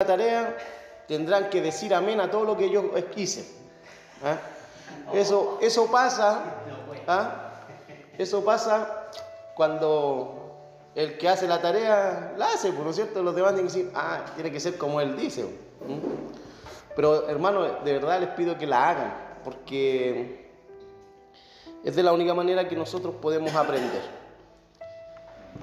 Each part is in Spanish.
la tarea tendrán que decir amén a todo lo que yo quise. ¿ah? Eso, eso pasa, ¿ah? eso pasa cuando el que hace la tarea la hace, por ¿no es cierto? Los demás tienen que decir, ah, tiene que ser como él dice. Pero hermano, de verdad les pido que la hagan, porque es de la única manera que nosotros podemos aprender.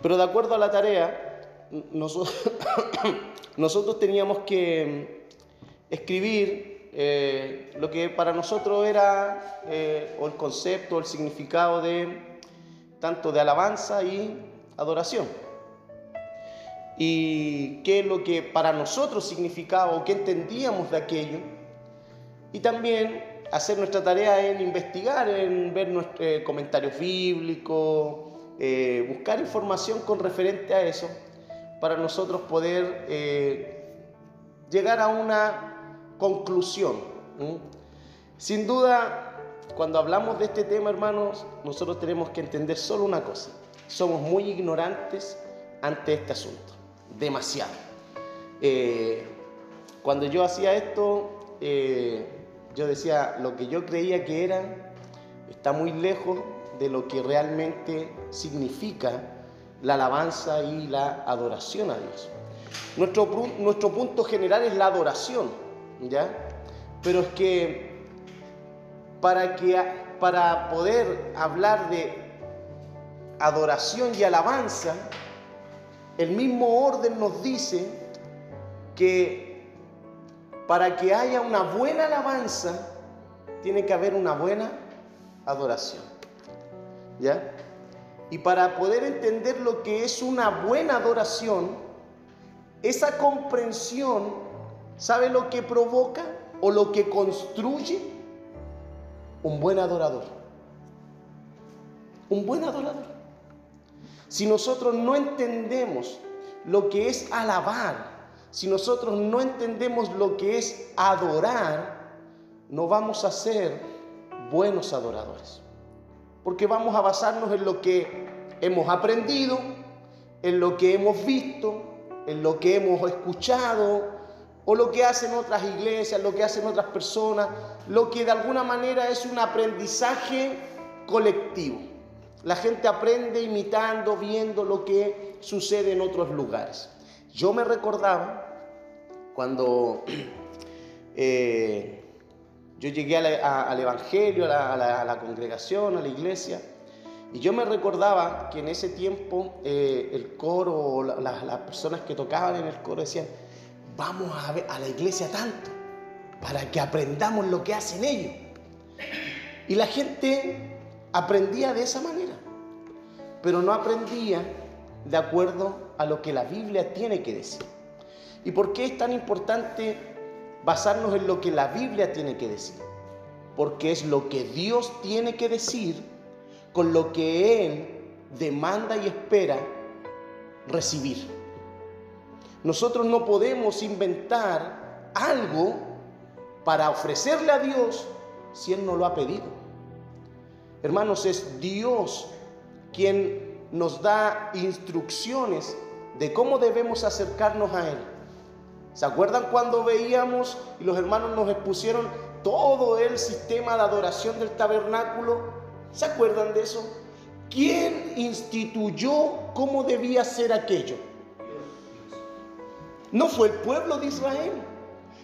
Pero de acuerdo a la tarea, nosotros teníamos que mm, escribir eh, lo que para nosotros era eh, o el concepto, el significado de tanto de alabanza y adoración. Y qué es lo que para nosotros significaba o qué entendíamos de aquello. Y también hacer nuestra tarea en investigar, en ver nuestros eh, comentarios bíblicos, buscar información con referente a eso para nosotros poder eh, llegar a una conclusión. Sin duda, cuando hablamos de este tema, hermanos, nosotros tenemos que entender solo una cosa. Somos muy ignorantes ante este asunto, demasiado. Eh, cuando yo hacía esto, eh, yo decía, lo que yo creía que era está muy lejos de lo que realmente significa la alabanza y la adoración a Dios. Nuestro, nuestro punto general es la adoración, ¿ya? Pero es que para, que para poder hablar de adoración y alabanza, el mismo orden nos dice que para que haya una buena alabanza, tiene que haber una buena adoración. ¿Ya? Y para poder entender lo que es una buena adoración, esa comprensión, ¿sabe lo que provoca o lo que construye? Un buen adorador. Un buen adorador. Si nosotros no entendemos lo que es alabar, si nosotros no entendemos lo que es adorar, no vamos a ser buenos adoradores porque vamos a basarnos en lo que hemos aprendido, en lo que hemos visto, en lo que hemos escuchado, o lo que hacen otras iglesias, lo que hacen otras personas, lo que de alguna manera es un aprendizaje colectivo. La gente aprende imitando, viendo lo que sucede en otros lugares. Yo me recordaba cuando eh, yo llegué al Evangelio, a la, congregación, a la iglesia, y yo me recordaba que en ese tiempo eh, el coro, las personas que tocaban en el coro decían, vamos a, ver, a la iglesia tanto, para que aprendamos lo que hacen ellos. Y la gente aprendía de esa manera, pero no aprendía de acuerdo a lo que la Biblia tiene que decir. ¿Y por qué es tan importante basarnos en lo que la Biblia tiene que decir, porque es lo que Dios tiene que decir con lo que Él demanda y espera recibir. Nosotros no podemos inventar algo para ofrecerle a Dios si Él no lo ha pedido. Hermanos, es Dios quien nos da instrucciones de cómo debemos acercarnos a Él. ¿Se acuerdan cuando veíamos y los hermanos nos expusieron todo el sistema de adoración del tabernáculo? ¿Se acuerdan de eso? ¿Quién instituyó cómo debía ser aquello? No fue el pueblo de Israel,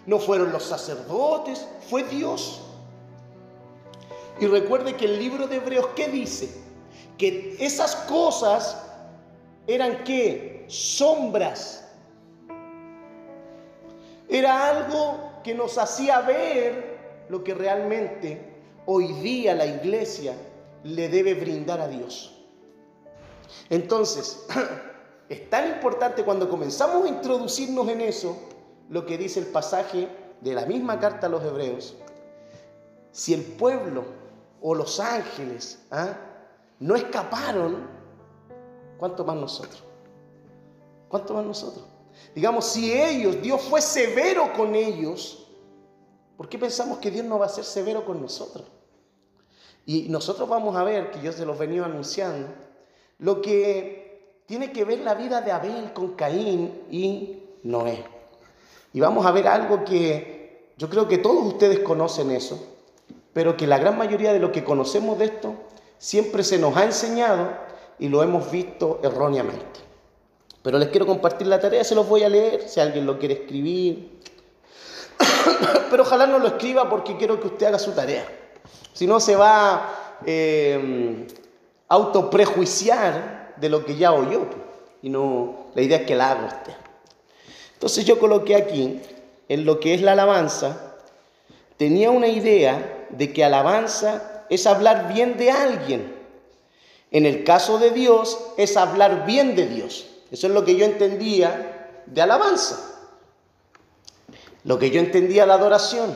no fueron los sacerdotes, fue Dios. Y recuerde que el libro de Hebreos, ¿qué dice? Que esas cosas eran qué? Sombras era algo que nos hacía ver lo que realmente hoy día la iglesia le debe brindar a Dios. Entonces, es tan importante cuando comenzamos a introducirnos en eso, lo que dice el pasaje de la misma carta a los hebreos. Si el pueblo o los ángeles ¿ah? no escaparon, ¿cuánto más nosotros? ¿Cuánto más nosotros? Digamos, si ellos, Dios fue severo con ellos, ¿por qué pensamos que Dios no va a ser severo con nosotros? Y nosotros vamos a ver, que yo se los venía anunciando, lo que tiene que ver la vida de Abel con Caín y Noé. Y vamos a ver algo que yo creo que todos ustedes conocen eso, pero que la gran mayoría de los que conocemos de esto siempre se nos ha enseñado y lo hemos visto erróneamente. Pero les quiero compartir la tarea, se los voy a leer, si alguien lo quiere escribir. Pero ojalá no lo escriba porque quiero que usted haga su tarea. Si no, se va a eh, autoprejuiciar de lo que ya oyó. Y no, la idea es que la haga usted. Entonces yo coloqué aquí, en lo que es la alabanza, tenía una idea de que alabanza es hablar bien de alguien. En el caso de Dios, es hablar bien de Dios. Eso es lo que yo entendía de alabanza. Lo que yo entendía de adoración.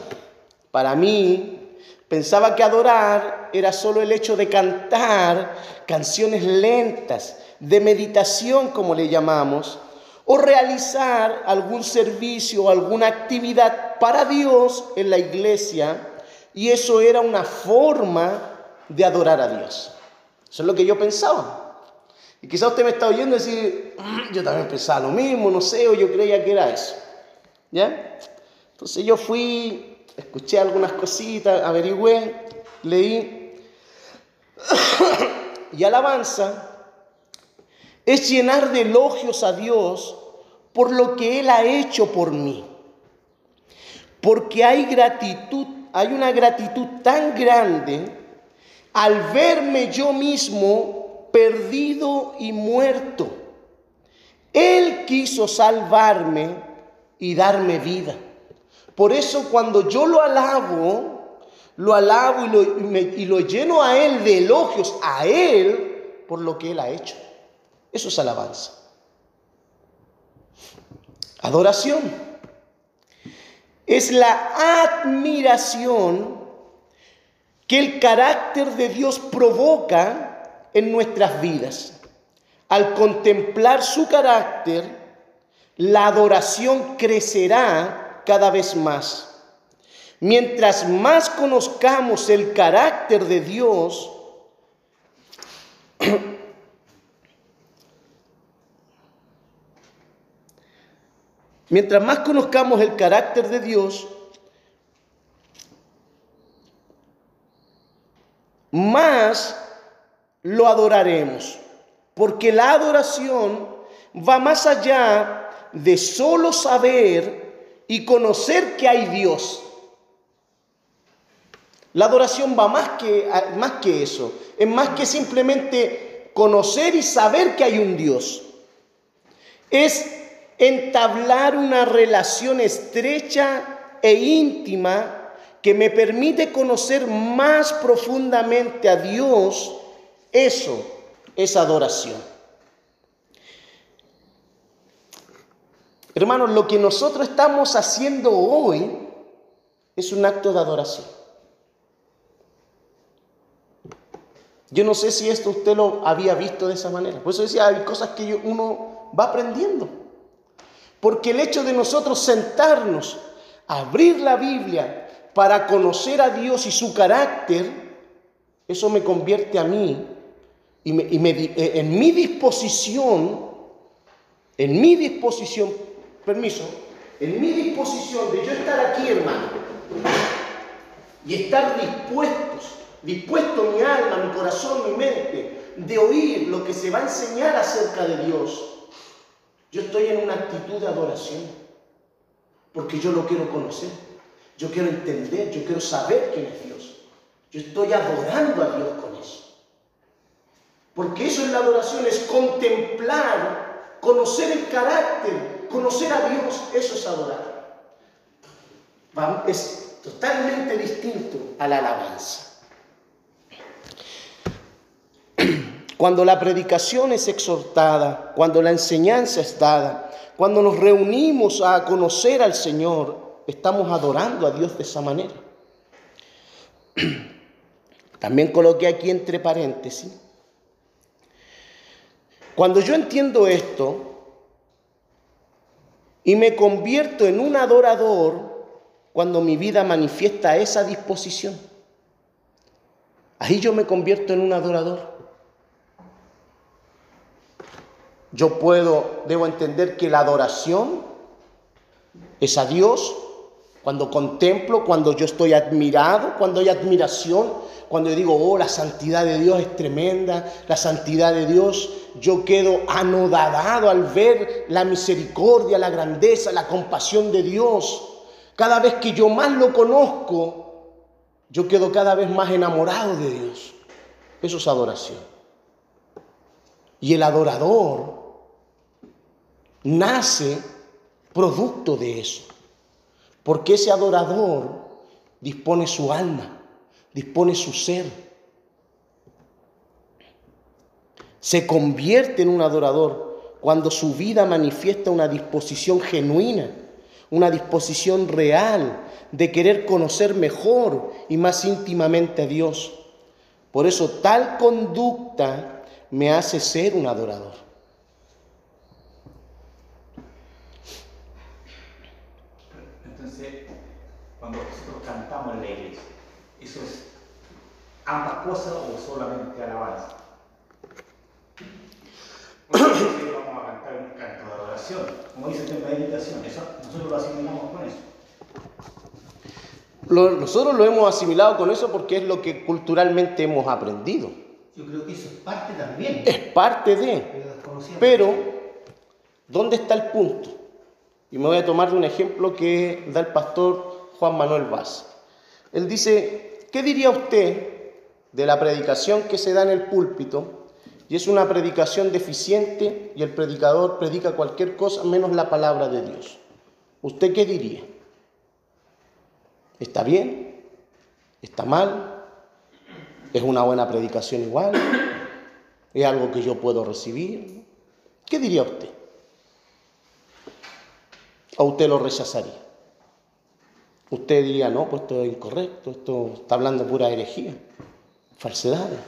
Para mí, pensaba que adorar era solo el hecho de cantar canciones lentas, de meditación como le llamamos, o realizar algún servicio o alguna actividad para Dios en la iglesia, y eso era una forma de adorar a Dios. Eso es lo que yo pensaba. Y quizá usted me está oyendo decir, mm, yo también pensaba lo mismo, no sé, o yo creía que era eso. ¿Ya? Entonces yo fui, escuché algunas cositas, averigüé, leí. y alabanza es llenar de elogios a Dios por lo que Él ha hecho por mí. Porque hay gratitud, hay una gratitud tan grande al verme yo mismo perdido y muerto. Él quiso salvarme y darme vida. Por eso cuando yo lo alabo, lo alabo y lo, y lo lleno a Él de elogios, a Él, por lo que Él ha hecho. Eso es alabanza. Adoración es la admiración que el carácter de Dios provoca en nuestras vidas. Al contemplar su carácter, la adoración crecerá cada vez más. Mientras más conozcamos el carácter de Dios, Mientras más conozcamos el carácter de Dios, más lo adoraremos. Porque la adoración va más allá de solo saber y conocer que hay Dios. La adoración va más que, más que eso. Es más que simplemente conocer y saber que hay un Dios. Es entablar una relación estrecha e íntima que me permite conocer más profundamente a Dios, eso es adoración. Hermanos, lo que nosotros estamos haciendo hoy es un acto de adoración. Yo no sé si esto usted lo había visto de esa manera. Por eso decía, hay cosas que uno va aprendiendo. Porque el hecho de nosotros sentarnos, abrir la Biblia para conocer a Dios y su carácter, eso me convierte a mí y, eh, en mi disposición, en mi disposición, permiso, en mi disposición de yo estar aquí, hermano, y estar dispuestos, dispuesto mi alma, mi corazón, mi mente, de oír lo que se va a enseñar acerca de Dios yo estoy en una actitud de adoración, porque yo lo quiero conocer, yo quiero entender, yo quiero saber quién es Dios. Yo estoy adorando a Dios con eso. Porque eso es la adoración, es contemplar, conocer el carácter, conocer a Dios, eso es adorar. Es totalmente distinto a la alabanza. Cuando la predicación es exhortada, cuando la enseñanza es dada, cuando nos reunimos a conocer al Señor, estamos adorando a Dios de esa manera. También coloqué aquí entre paréntesis. Cuando yo entiendo esto y me convierto en un adorador, cuando mi vida manifiesta esa disposición, ahí yo me convierto en un adorador. Yo puedo, debo entender que la adoración Es a Dios cuando contemplo, cuando yo estoy admirado, cuando hay admiración, cuando yo digo, oh, la santidad de Dios es tremenda, la santidad de Dios, yo quedo anodadado al ver la misericordia, la grandeza, la compasión de Dios. Cada vez que yo más lo conozco, yo quedo cada vez más enamorado de Dios. Eso es adoración. Y el adorador nace producto de eso. Porque ese adorador dispone su alma, dispone su ser. Se convierte en un adorador cuando su vida manifiesta una disposición genuina, una disposición real de querer conocer mejor y más íntimamente a Dios. Por eso tal conducta me hace ser un adorador. Ambas cosas o solamente alabanza. Nosotros vamos a cantar un canto de adoración, como dice en meditación, eso, nosotros lo asimilamos con eso. nosotros lo hemos asimilado con eso porque es lo que culturalmente hemos aprendido. Yo creo que eso es parte también. Es parte de. Pero, ¿dónde está el punto? Y me voy a tomar de un ejemplo que da el pastor Juan Manuel Vaz. Él dice, ¿qué diría usted de la predicación que se da en el púlpito y es una predicación deficiente y el predicador predica cualquier cosa menos la palabra de Dios. ¿Usted qué diría? ¿Está bien? ¿Está mal? ¿Es una buena predicación igual? ¿Es algo que yo puedo recibir? ¿Qué diría usted? ¿O usted lo rechazaría? Usted diría, no, pues esto es incorrecto, esto está hablando pura herejía falsedades.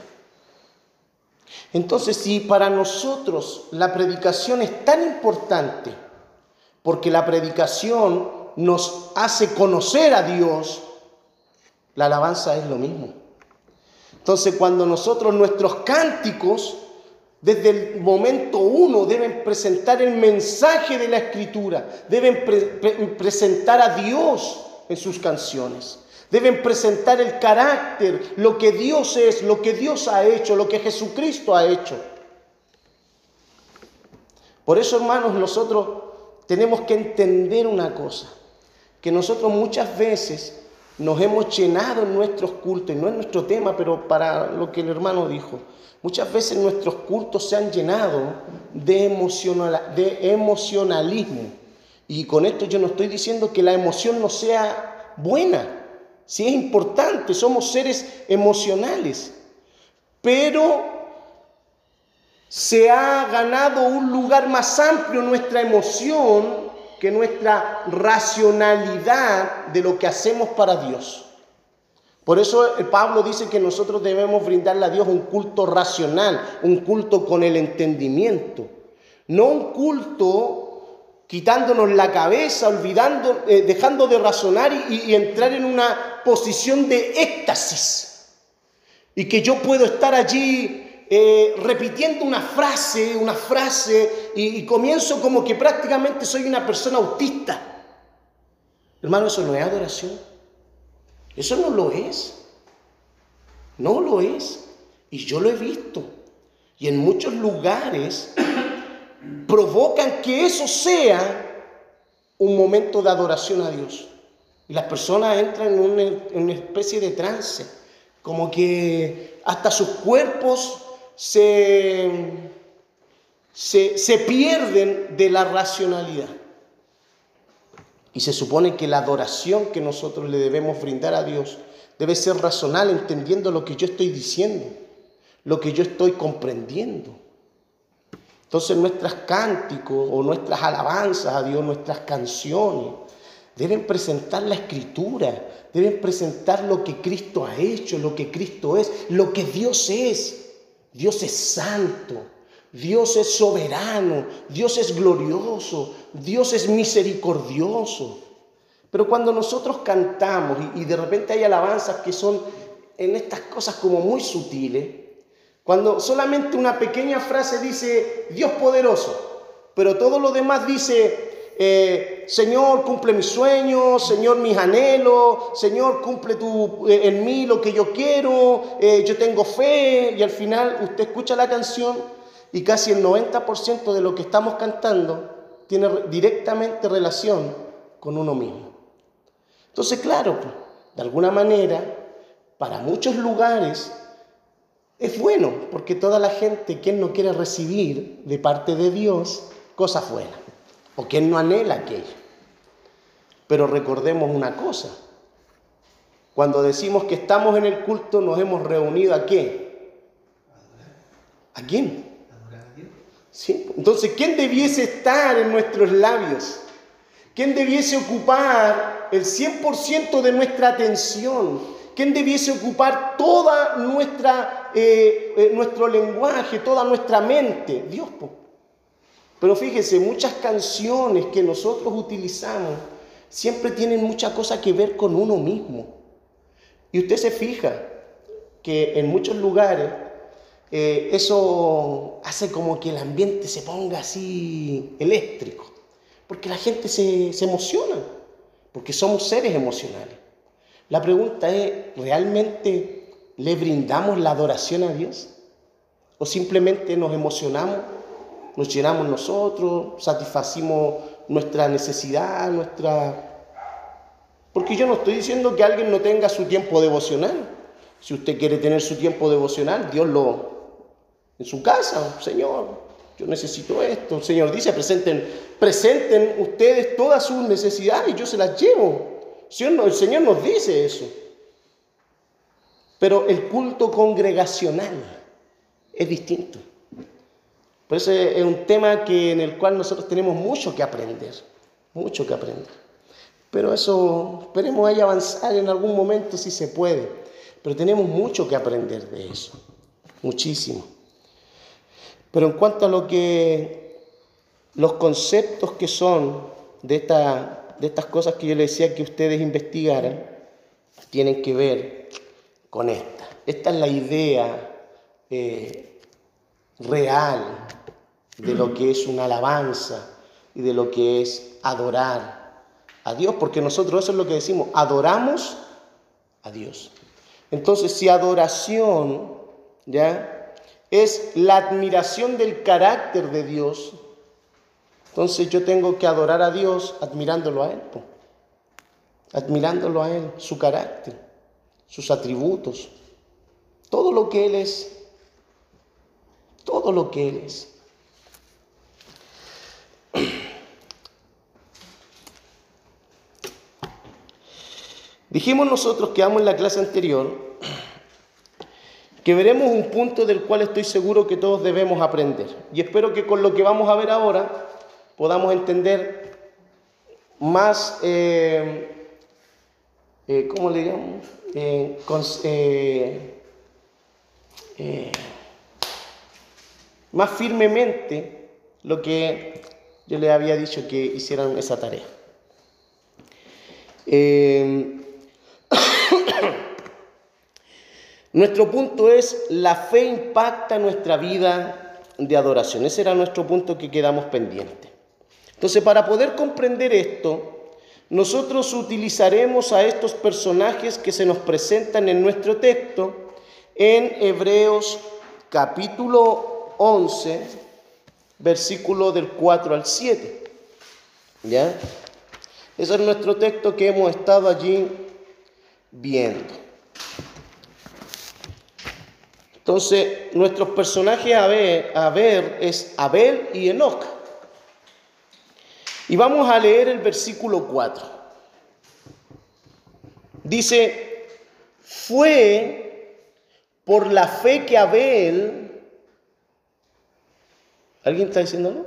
Entonces, si para nosotros la predicación es tan importante, porque la predicación nos hace conocer a Dios, la alabanza es lo mismo. Entonces, cuando nosotros nuestros cánticos, desde el momento uno, deben presentar el mensaje de la Escritura, deben presentar a Dios en sus canciones. Deben presentar el carácter, lo que Dios es, lo que Dios ha hecho, lo que Jesucristo ha hecho. Por eso, hermanos, nosotros tenemos que entender una cosa, que nosotros muchas veces nos hemos llenado en nuestros cultos, y no es nuestro tema, pero para lo que el hermano dijo, muchas veces nuestros cultos se han llenado de, de emocionalismo. Y con esto yo no estoy diciendo que la emoción no sea buena, Sí es importante, somos seres emocionales, pero se ha ganado un lugar más amplio nuestra emoción que nuestra racionalidad de lo que hacemos para Dios. Por eso Pablo dice que nosotros debemos brindarle a Dios un culto racional, un culto con el entendimiento, no un culto quitándonos la cabeza, olvidando, eh, dejando de razonar y, entrar en una posición de éxtasis. Y que yo puedo estar allí eh, repitiendo una frase, una frase, y, y comienzo como que prácticamente soy una persona autista. Hermano, eso no es adoración. Eso no lo es. No lo es. Y yo lo he visto. Y en muchos lugares provocan que eso sea un momento de adoración a Dios. Y las personas entran en una, especie de trance, como que hasta sus cuerpos se, se, se pierden de la racionalidad. Y se supone que la adoración que nosotros le debemos brindar a Dios debe ser racional, entendiendo lo que yo estoy diciendo, lo que yo estoy comprendiendo. Entonces nuestros cánticos o nuestras alabanzas a Dios, nuestras canciones, deben presentar la escritura, deben presentar lo que Cristo ha hecho, lo que Cristo es, lo que Dios es. Dios es santo, Dios es soberano, Dios es glorioso, Dios es misericordioso. Pero cuando nosotros cantamos y, de repente hay alabanzas que son en estas cosas como muy sutiles, cuando solamente una pequeña frase dice Dios poderoso, pero todo lo demás dice eh, Señor, cumple mis sueños, Señor, mis anhelos, Señor, cumple eh, en mí lo que yo quiero, eh, yo tengo fe, y al final usted escucha la canción y casi el 90% de lo que estamos cantando tiene directamente relación con uno mismo. Entonces, claro, pues, de alguna manera, para muchos lugares es bueno, porque toda la gente, quien no quiere recibir de parte de Dios cosas buenas, o quien no anhela aquello. Pero recordemos una cosa, cuando decimos que estamos en el culto, nos hemos reunido a qué? ¿A quién? ¿Sí? Entonces, ¿quién debiese estar en nuestros labios? ¿Quién debiese ocupar el 100% de nuestra atención? ¿Quién debiese ocupar toda nuestra, eh, eh, nuestro lenguaje, toda nuestra mente? Dios. Pero fíjese, muchas canciones que nosotros utilizamos siempre tienen mucha cosa que ver con uno mismo. Y usted se fija que en muchos lugares eh, eso hace como que el ambiente se ponga así eléctrico. Porque la gente se, emociona, porque somos seres emocionales. La pregunta es, ¿realmente le brindamos la adoración a Dios? ¿O simplemente nos emocionamos, nos llenamos nosotros, satisfacimos nuestra necesidad, nuestra... Porque yo no estoy diciendo que alguien no tenga su tiempo devocional. Si usted quiere tener su tiempo devocional, Dios lo... en su casa, Señor, yo necesito esto. El Señor dice, presenten, presenten ustedes todas sus necesidades y yo se las llevo. El Señor nos dice eso. Pero el culto congregacional es distinto. Por eso es un tema que, en el cual nosotros tenemos mucho que aprender, mucho que aprender. Pero eso, esperemos ahí avanzar en algún momento si se puede. Pero tenemos mucho que aprender de eso, muchísimo. Pero en cuanto a lo que los conceptos que son de, esta, de estas cosas que yo les decía que ustedes investigaran, tienen que ver con esta. Esta es la idea eh, real de lo que es una alabanza y de lo que es adorar a Dios, porque nosotros eso es lo que decimos, adoramos a Dios. Entonces, si adoración, ¿ya? es la admiración del carácter de Dios, entonces yo tengo que adorar a Dios admirándolo a Él, admirándolo a Él, su carácter, sus atributos, todo lo que Él es, todo lo que Él es. Dijimos nosotros que vamos en la clase anterior que veremos un punto del cual estoy seguro que todos debemos aprender. Y espero que con lo que vamos a ver ahora podamos entender más, eh, eh, ¿cómo le digamos? Eh, más firmemente lo que yo les había dicho que hicieran esa tarea. Nuestro punto es, la fe impacta nuestra vida de adoración. Ese era nuestro punto que quedamos pendiente. Entonces, para poder comprender esto, nosotros utilizaremos a estos personajes que se nos presentan en nuestro texto en Hebreos capítulo 11, versículo del 4 al 7. ¿Ya? Ese es nuestro texto que hemos estado allí viendo. Entonces, nuestros personajes a ver, a ver es Abel y Enoch. Y vamos a leer el versículo 4. Dice, fue por la fe que Abel... ¿Alguien está diciéndolo?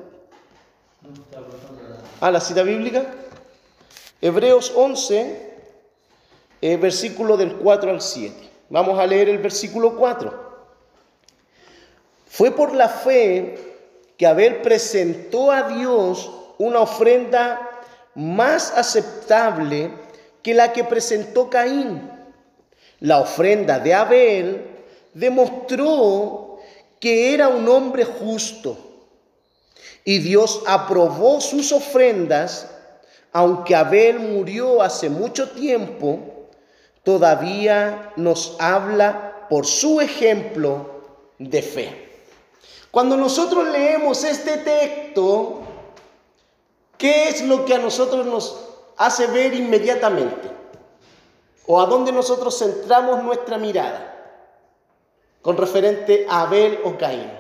Ah, la cita bíblica. Hebreos 11, eh, versículo del 4 al 7. Vamos a leer el versículo 4. Fue por la fe que Abel presentó a Dios una ofrenda más aceptable que la que presentó Caín. La ofrenda de Abel demostró que era un hombre justo Y Dios aprobó sus ofrendas, aunque Abel murió hace mucho tiempo, todavía nos habla por su ejemplo de fe. Cuando nosotros leemos este texto, ¿qué es lo que a nosotros nos hace ver inmediatamente? ¿O a dónde nosotros centramos nuestra mirada? Con referente a Abel o Caín.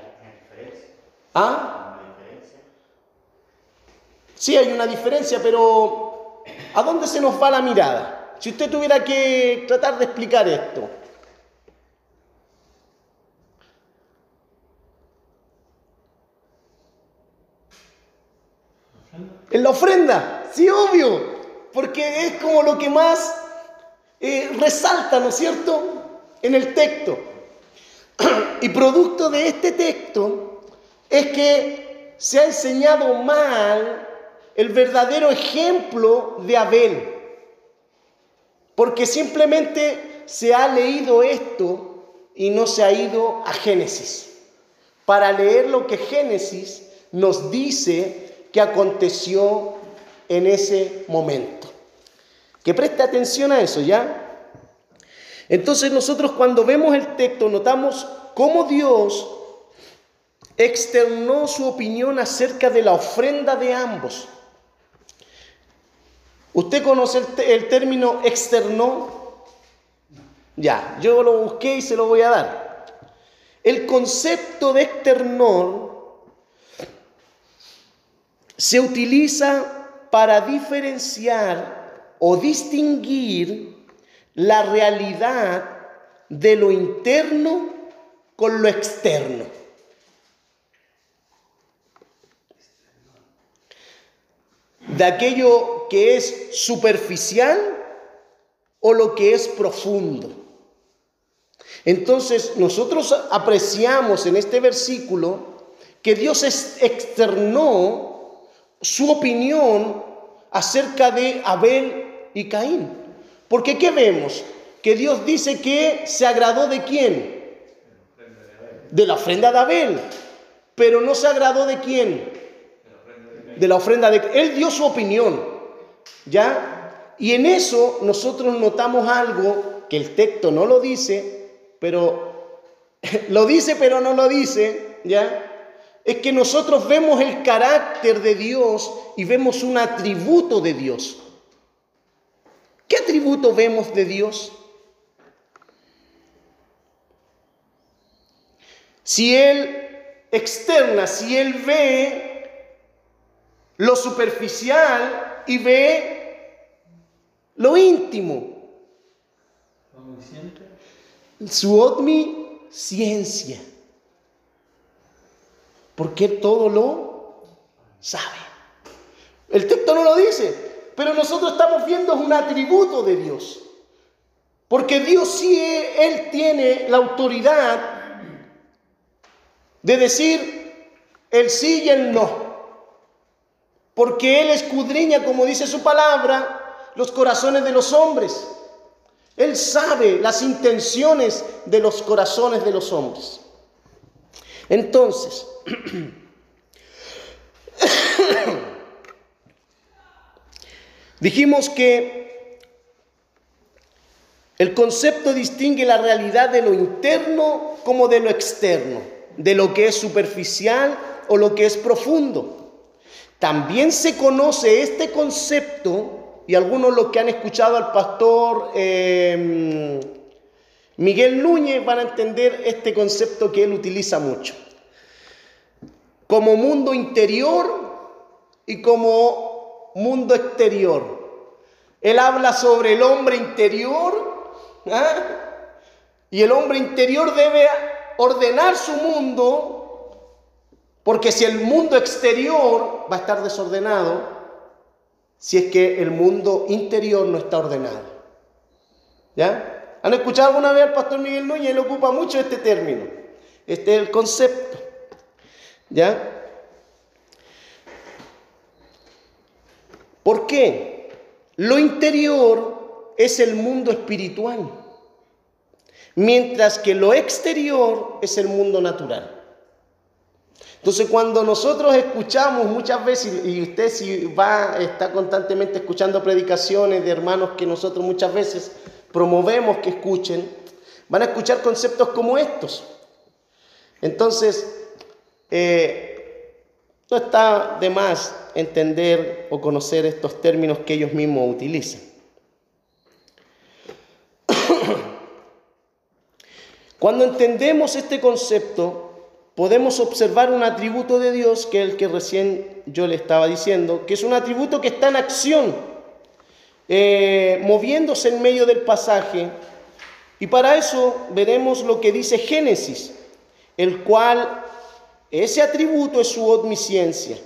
¿Ah? Sí, hay una diferencia, pero ¿a dónde se nos va la mirada? Si usted tuviera que tratar de explicar esto. En la ofrenda, sí, obvio, porque es como lo que más eh, resalta, ¿no es cierto?, en el texto. Y producto de este texto es que se ha enseñado mal el verdadero ejemplo de Abel. Porque simplemente se ha leído esto y no se ha ido a Génesis. Para leer lo que Génesis nos dice que aconteció en ese momento. Que preste atención a eso, ¿ya? Entonces nosotros cuando vemos el texto notamos cómo Dios externó su opinión acerca de la ofrenda de ambos. ¿Usted conoce el, término externo? Ya, yo lo busqué y se lo voy a dar. El concepto de externor se utiliza para diferenciar o distinguir la realidad de lo interno con lo externo. De aquello que es superficial o lo que es profundo. Entonces nosotros apreciamos en este versículo que Dios externó su opinión acerca de Abel y Caín. Porque ¿qué vemos? Que Dios dice que se agradó de quién? De la ofrenda de Abel. Pero no se agradó de quién? De la ofrenda de... Él dio su opinión. ¿Ya? Y en eso nosotros notamos algo que el texto no lo dice, pero lo dice pero no lo dice, ¿ya? Es que nosotros vemos el carácter de Dios y vemos un atributo de Dios. ¿Qué atributo vemos de Dios? Si Él externa, si Él ve lo superficial, y ve lo íntimo. Su omnisciencia. Porque todo lo sabe. El texto no lo dice, pero nosotros estamos viendo un atributo de Dios. Porque Dios sí, Él tiene la autoridad de decir el sí y el no porque Él escudriña, como dice su palabra, los corazones de los hombres. Él sabe las intenciones de los corazones de los hombres. Entonces, dijimos que el concepto distingue la realidad de lo interno como de lo externo, de lo que es superficial o lo que es profundo. También se conoce este concepto, y algunos los que han escuchado al pastor em, Miguel Núñez van a entender este concepto que él utiliza mucho, como mundo interior y como mundo exterior. Él habla sobre el hombre interior, ¿ah? y el hombre interior debe ordenar su mundo porque si el mundo exterior va a estar desordenado, si es que el mundo interior no está ordenado. ¿Ya? ¿Han escuchado alguna vez al pastor Miguel Núñez? Él ocupa mucho este término. Este es el concepto. ¿Ya? ¿Por qué? Lo interior es el mundo espiritual, mientras que lo exterior es el mundo natural. Entonces cuando nosotros escuchamos muchas veces, y usted si va, está constantemente escuchando predicaciones de hermanos que nosotros muchas veces promovemos que escuchen, van a escuchar conceptos como estos. Entonces, eh, no está de más entender o conocer estos términos que ellos mismos utilizan. Cuando entendemos este concepto, podemos observar un atributo de Dios, que es el que recién yo le estaba diciendo, que es un atributo que está en acción, eh, moviéndose en medio del pasaje. Y para eso veremos lo que dice Génesis, el cual ese atributo es su omnisciencia.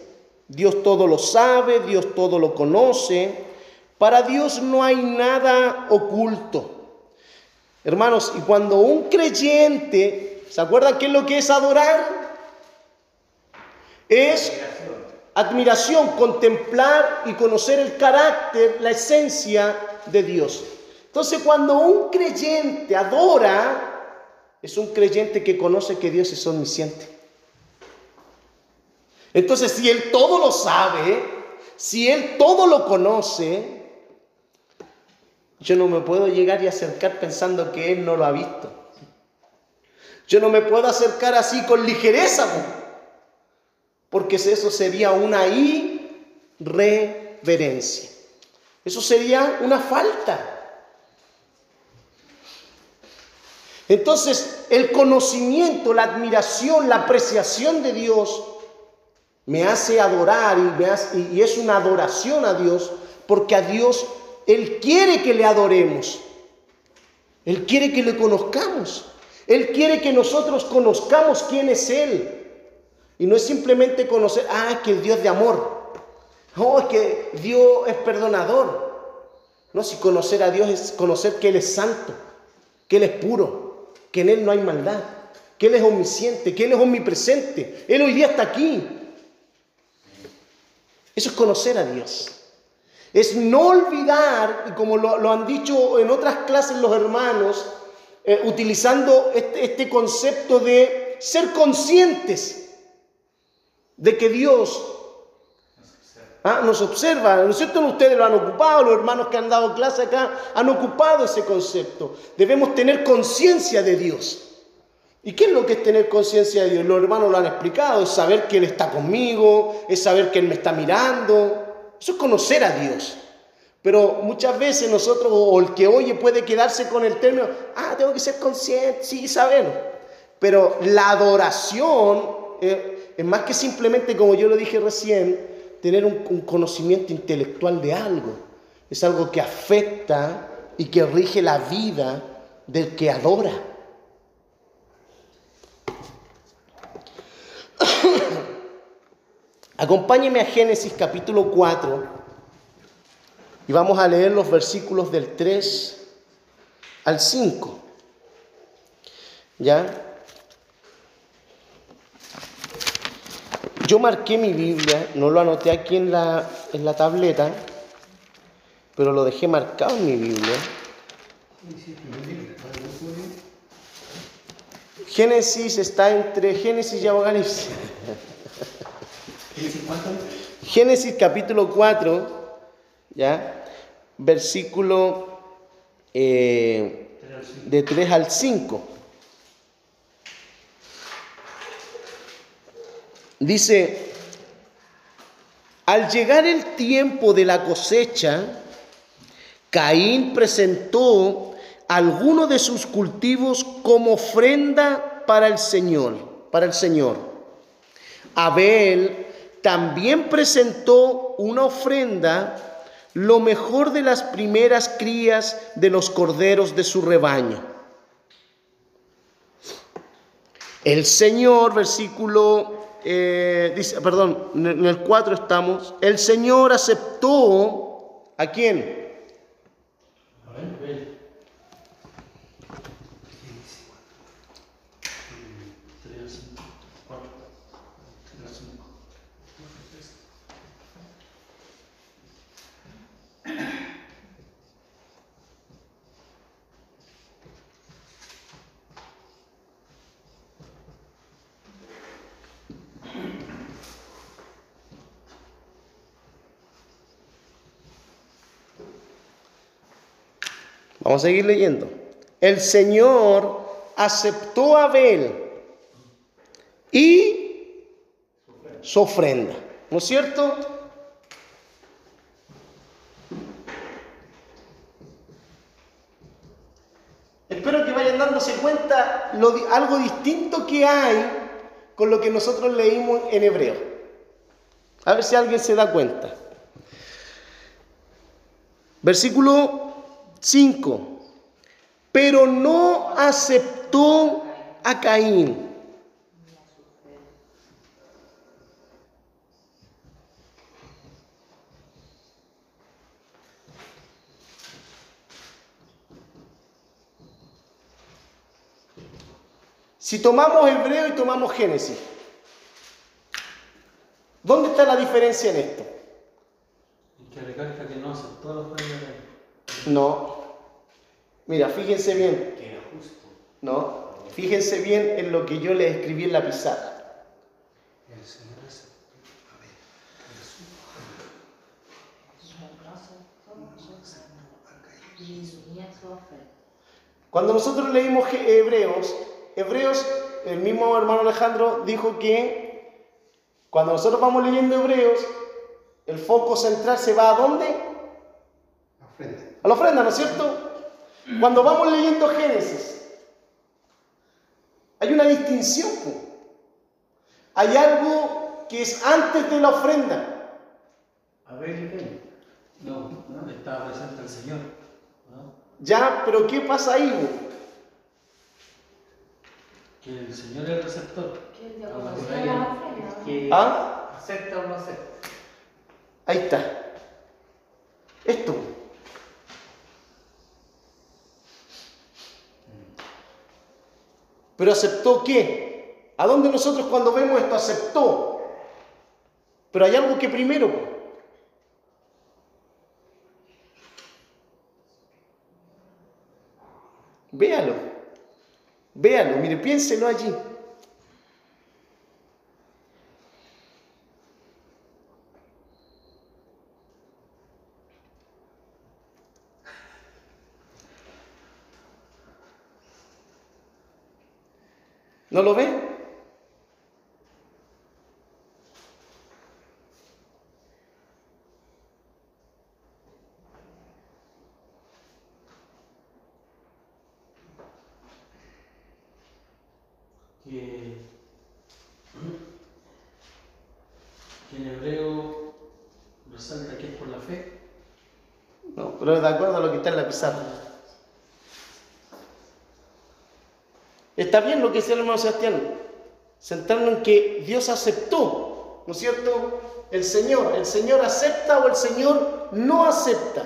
Dios todo lo sabe, Dios todo lo conoce. Para Dios no hay nada oculto. Hermanos, y cuando un creyente, ¿se acuerdan qué es lo que es adorar? Es admiración, contemplar y conocer el carácter, la esencia de Dios. Entonces, cuando un creyente adora, es un creyente que conoce que Dios es omnisciente. Entonces, si Él todo lo sabe, si Él todo lo conoce, yo no me puedo llegar y acercar pensando que Él no lo ha visto. Yo no me puedo acercar así con ligereza, porque eso sería una irreverencia. Eso sería una falta. Entonces, el conocimiento, la admiración, la apreciación de Dios me hace adorar y, me y es una adoración a Dios porque a Dios él quiere que le adoremos. Él quiere que le conozcamos. Él quiere que nosotros conozcamos quién es Él. Y no es simplemente conocer, ah, que es Dios de amor. Oh, es que Dios es perdonador. No, si conocer a Dios es conocer que Él es santo, que Él es puro, que en Él no hay maldad, que Él es omnisciente, que Él es omnipresente. Él hoy día está aquí. Eso es conocer a Dios. Es no olvidar, y como lo, han dicho en otras clases los hermanos, eh, utilizando este, este, concepto de ser conscientes de que Dios ah, nos observa. ¿No es cierto? Ustedes lo han ocupado, los hermanos que han dado clase acá han ocupado ese concepto. Debemos tener conciencia de Dios. ¿Y qué es lo que es tener conciencia de Dios? Los hermanos lo han explicado, es saber que Él está conmigo, es saber que Él me está mirando, eso es conocer a Dios. Pero muchas veces nosotros, o el que oye, puede quedarse con el término, ah, tengo que ser consciente, sí, saber. Pero la adoración eh, es más que simplemente, como yo lo dije recién, tener un conocimiento intelectual de algo. Es algo que afecta y que rige la vida del que adora. Acompáñeme a Génesis capítulo 4 y vamos a leer los versículos del 3 al 5. ¿Ya? Yo marqué mi Biblia, no lo anoté aquí en la, en la tableta, pero lo dejé marcado en mi Biblia. Génesis está entre Génesis y Apocalipsis. Génesis capítulo 4, ¿ya? Versículo eh, de 3 al 5. Dice, al llegar el tiempo de la cosecha, Caín presentó alguno de sus cultivos como ofrenda para el Señor, para el Señor. Abel también presentó una ofrenda, lo mejor de las primeras crías de los corderos de su rebaño. El Señor, versículo, eh, dice, perdón, en el 4 estamos, el Señor aceptó a quién? Vamos a seguir leyendo. El Señor aceptó a Abel y su ofrenda. ¿No es cierto? Espero que vayan dándose cuenta lo, algo distinto que hay con lo que nosotros leímos en hebreo. A ver si alguien se da cuenta. Versículo 5. Pero no aceptó a Caín. Si tomamos Hebreo y tomamos Génesis, ¿dónde está la diferencia en esto? que recalca que no aceptó ofrenda de No. Mira, fíjense bien. Que era justo. No. Fíjense bien en lo que yo les escribí en la pizarra. Cuando nosotros leímos Hebreos, Hebreos, el mismo hermano Alejandro dijo que cuando nosotros vamos leyendo Hebreos, el foco central se va a dónde? la ofrenda. A la ofrenda, ¿no es cierto? Cuando vamos leyendo Génesis, hay una distinción. Hay algo que es antes de la ofrenda. Abel y Caín. No, no, estaba presente el Señor. ¿no? Ya, pero ¿qué pasa ahí? Que el Señor es el receptor. Ah. Que ¿Ah? acepta o no acepta. Ahí está. Esto. Pero aceptó qué? ¿A dónde nosotros cuando vemos esto aceptó? Pero hay algo que primero. Véalo. Véalo, mire, piénselo allí. ¿No lo ve? Que, que en hebreo resalta que es por la fe. No, pero de acuerdo a lo que está en la pizarra. Está bien lo que decía el hermano Sebastián, centrarnos en que Dios aceptó, ¿no es cierto? El Señor, el Señor acepta o el Señor no acepta.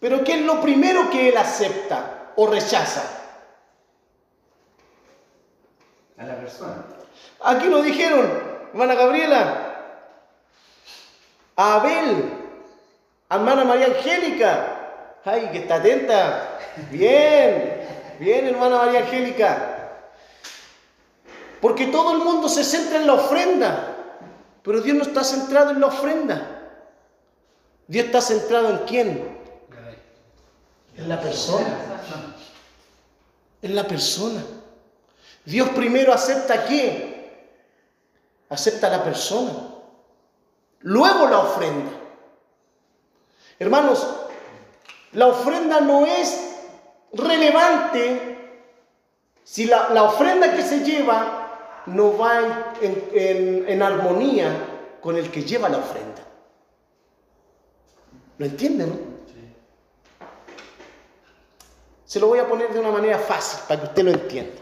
Pero ¿qué es lo primero que Él acepta o rechaza? A la persona. Aquí lo dijeron, hermana Gabriela, a Abel, a hermana María Angélica. Ay, que está atenta. Bien, bien, hermana María Angélica. Porque todo el mundo se centra en la ofrenda, pero Dios no está centrado en la ofrenda. Dios está centrado en quién? En la persona. En la persona. Dios primero acepta a quién? Acepta la persona. Luego la ofrenda. Hermanos, la ofrenda no es relevante si la, la ofrenda que se lleva no va en, en- en armonía con el que lleva la ofrenda. ¿Lo entienden? no? Sí. Se lo voy a poner de una manera fácil para que usted lo entienda.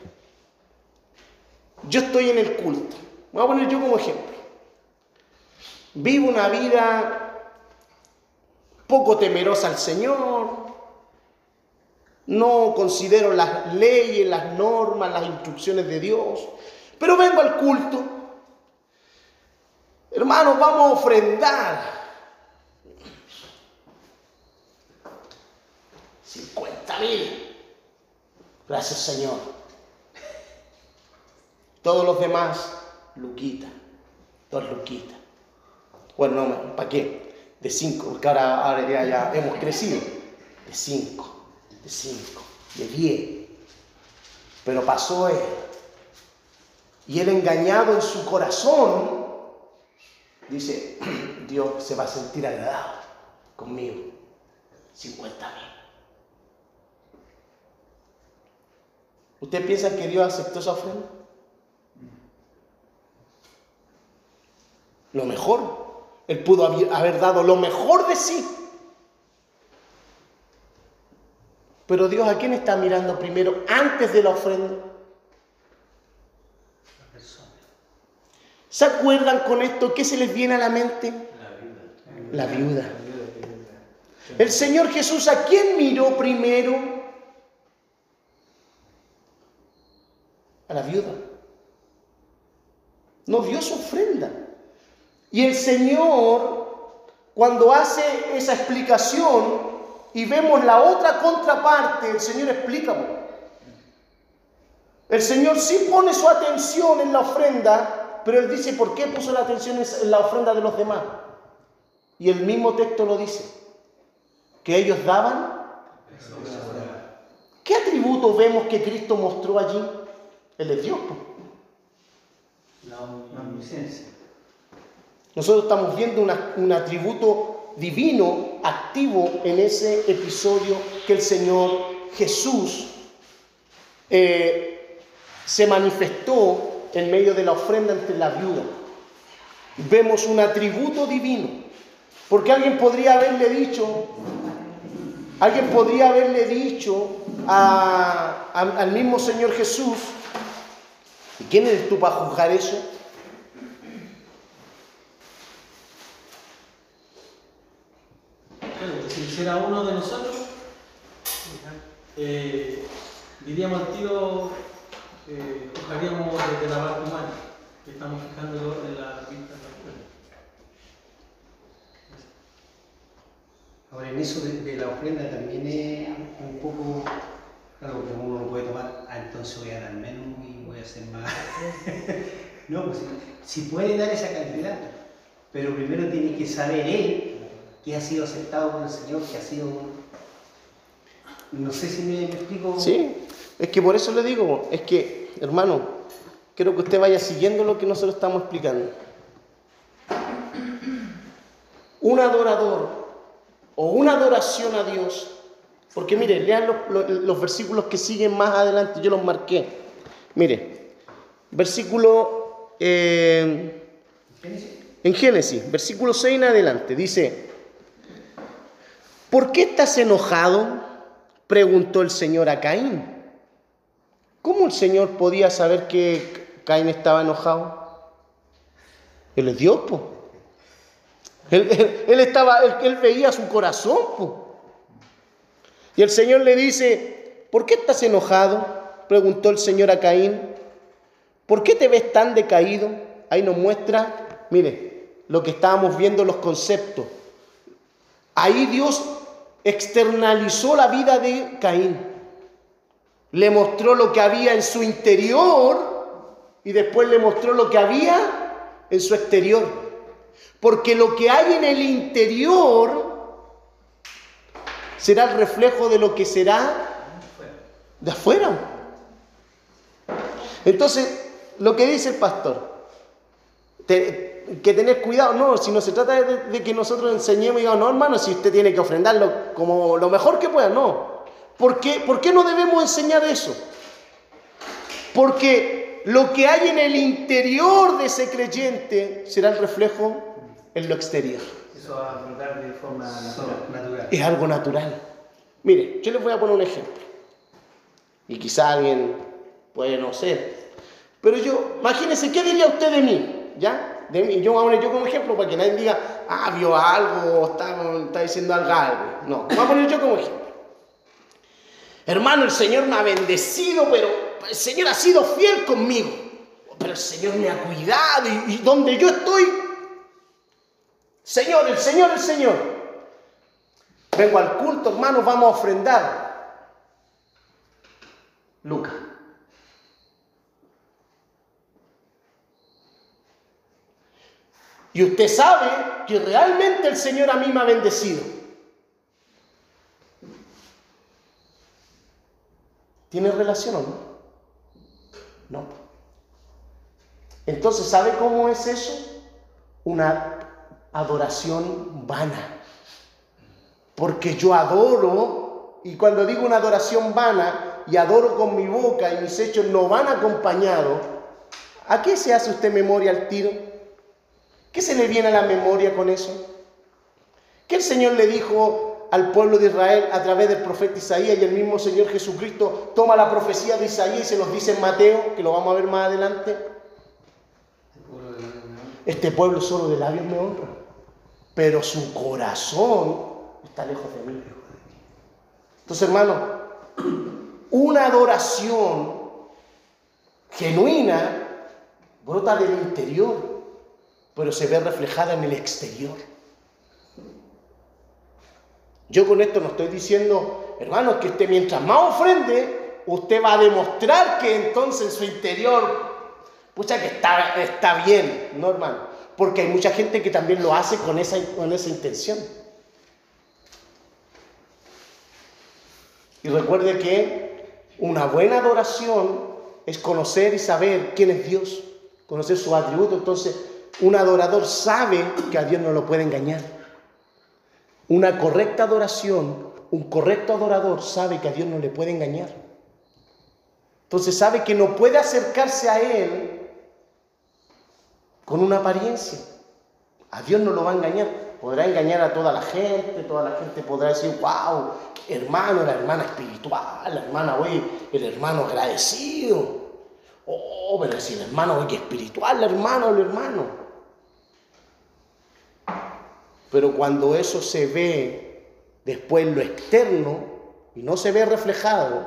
Yo estoy en el culto. Voy a poner yo como ejemplo. Vivo una vida poco temerosa al Señor. No considero las leyes, las normas, las instrucciones de Dios. Pero vengo al culto. Hermanos, vamos a ofrendar. 50 mil. Gracias Señor. Todos los demás, Luquita. Dos Luquitas. Bueno, no, ¿para qué? De cinco, porque ahora, ya, hemos crecido. De cinco. de cinco, de diez. Pero pasó él. Y él engañado en su corazón, dice, Dios se va a sentir agradado conmigo. 50 mil. ¿Usted piensa que Dios aceptó esa ofrenda? Lo mejor. Él pudo haber dado lo mejor de sí. Pero Dios a quién está mirando primero antes de la ofrenda? ¿Se acuerdan con esto? ¿Qué se les viene a la mente? La viuda. El Señor Jesús, ¿a quién miró primero? A la viuda. No vio su ofrenda. Y el Señor, cuando hace esa explicación y vemos la otra contraparte, el Señor explica. El Señor sí pone su atención en la ofrenda, pero él dice, ¿por qué puso la atención en la ofrenda de los demás? Y el mismo texto lo dice, que ellos daban. ¿Qué atributo vemos que Cristo mostró allí? Él es Dios. La omnisciencia. Nosotros estamos viendo un atributo divino activo en ese episodio que el Señor Jesús eh, se manifestó en medio de la ofrenda entre la viuda. Vemos un atributo divino. Porque alguien podría haberle dicho, alguien podría haberle dicho al mismo Señor Jesús, ¿y quién eres tú para juzgar eso? Si hiciera uno de nosotros, eh, diríamos al tío eh, desde la parte humana, que estamos fijando en la vista Ahora, en eso de, la ofrenda también es un poco, claro, porque uno no puede tomar, ah, entonces voy a dar menos y voy a hacer más. no, pues si, puede dar esa cantidad, pero primero tiene que saber él que ha sido aceptado por el Señor, que ha sido. No sé si me, me explico. Sí, es que por eso le digo, es que, hermano, quiero que usted vaya siguiendo lo que nosotros estamos explicando. Un adorador o una adoración a Dios, porque mire, lean los, versículos que siguen más adelante, yo los marqué. Mire, versículo eh, en Génesis, versículo 6 en adelante, dice, ¿por qué estás enojado? preguntó el Señor a Caín. ¿Cómo el Señor podía saber que Caín estaba enojado? Él es Dios. Él, estaba, él, veía su corazón. Y el Señor le dice, ¿por qué estás enojado? Preguntó el Señor a Caín. ¿Por qué te ves tan decaído? Ahí nos muestra, mire, lo que estábamos viendo, los conceptos. Ahí Dios externalizó la vida de Caín le mostró lo que había en su interior y después le mostró lo que había en su exterior. Porque lo que hay en el interior será el reflejo de lo que será de afuera. Entonces, lo que dice el pastor, que tener cuidado, no, si no se trata de, que nosotros enseñemos y digamos, no hermano, si usted tiene que ofrendarlo como lo mejor que pueda, no. ¿Por qué, no debemos enseñar eso? Porque lo que hay en el interior de ese creyente será el reflejo en lo exterior. Eso va a afrontar de forma natural. Es algo natural. Mire, yo les voy a poner un ejemplo. Y quizá alguien puede no ser. Pero yo, imagínense, ¿qué diría usted de mí? ¿Ya? De mí. Yo voy a poner yo como ejemplo para que nadie diga, ah, vio algo, está, está diciendo algo, algo. No, voy a poner yo como ejemplo. Hermano, el Señor me ha bendecido, pero el Señor ha sido fiel conmigo. Pero el Señor me ha cuidado y, donde yo estoy, Señor, el Señor, el Señor. Vengo al culto, hermanos, vamos a ofrendar. Lucas. Y usted sabe que realmente el Señor a mí me ha bendecido. ¿Tiene relación o no? No. Entonces, ¿sabe cómo es eso? Una adoración vana. Porque yo adoro, y cuando digo una adoración vana, y adoro con mi boca y mis hechos no van acompañados, ¿a qué se hace usted memoria al tiro? ¿Qué se le viene a la memoria con eso? ¿Qué el Señor le dijo al pueblo de Israel a través del profeta Isaías y el mismo Señor Jesucristo toma la profecía de Isaías y se los dice en Mateo, que lo vamos a ver más adelante? Este pueblo solo de labios me honra, pero su corazón está lejos de mí. Entonces, hermano, una adoración genuina brota del interior, pero se ve reflejada en el exterior. Yo con esto no estoy diciendo, hermanos, que usted mientras más ofrende, usted va a demostrar que entonces en su interior, pucha que está, está bien, no hermano, porque hay mucha gente que también lo hace con esa, con esa intención. Y recuerde que una buena adoración es conocer y saber quién es Dios, conocer sus atributos. Entonces, un adorador sabe que a Dios no lo puede engañar. Una correcta adoración, un correcto adorador sabe que a Dios no le puede engañar. Entonces sabe que no puede acercarse a Él con una apariencia. A Dios no lo va a engañar. Podrá engañar a toda la gente, toda la gente podrá decir, wow, hermano, la hermana espiritual, la hermana, hoy, el hermano agradecido. Oh, pero si el hermano, hoy, espiritual, el hermano, el hermano. Pero cuando eso se ve después en lo externo y no se ve reflejado,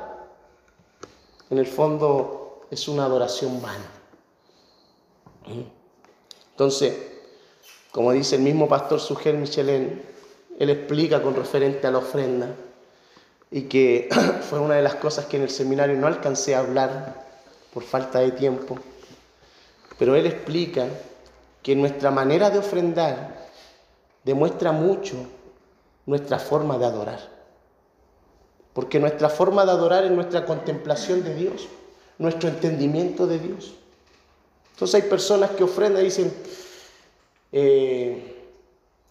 en el fondo es una adoración vana. Entonces, como dice el mismo pastor Sugel Michelin, él explica con referente a la ofrenda y que fue una de las cosas que en el seminario no alcancé a hablar por falta de tiempo, pero él explica que nuestra manera de ofrendar demuestra mucho nuestra forma de adorar. Porque nuestra forma de adorar es nuestra contemplación de Dios, nuestro entendimiento de Dios. Entonces hay personas que ofrendan y dicen, eh,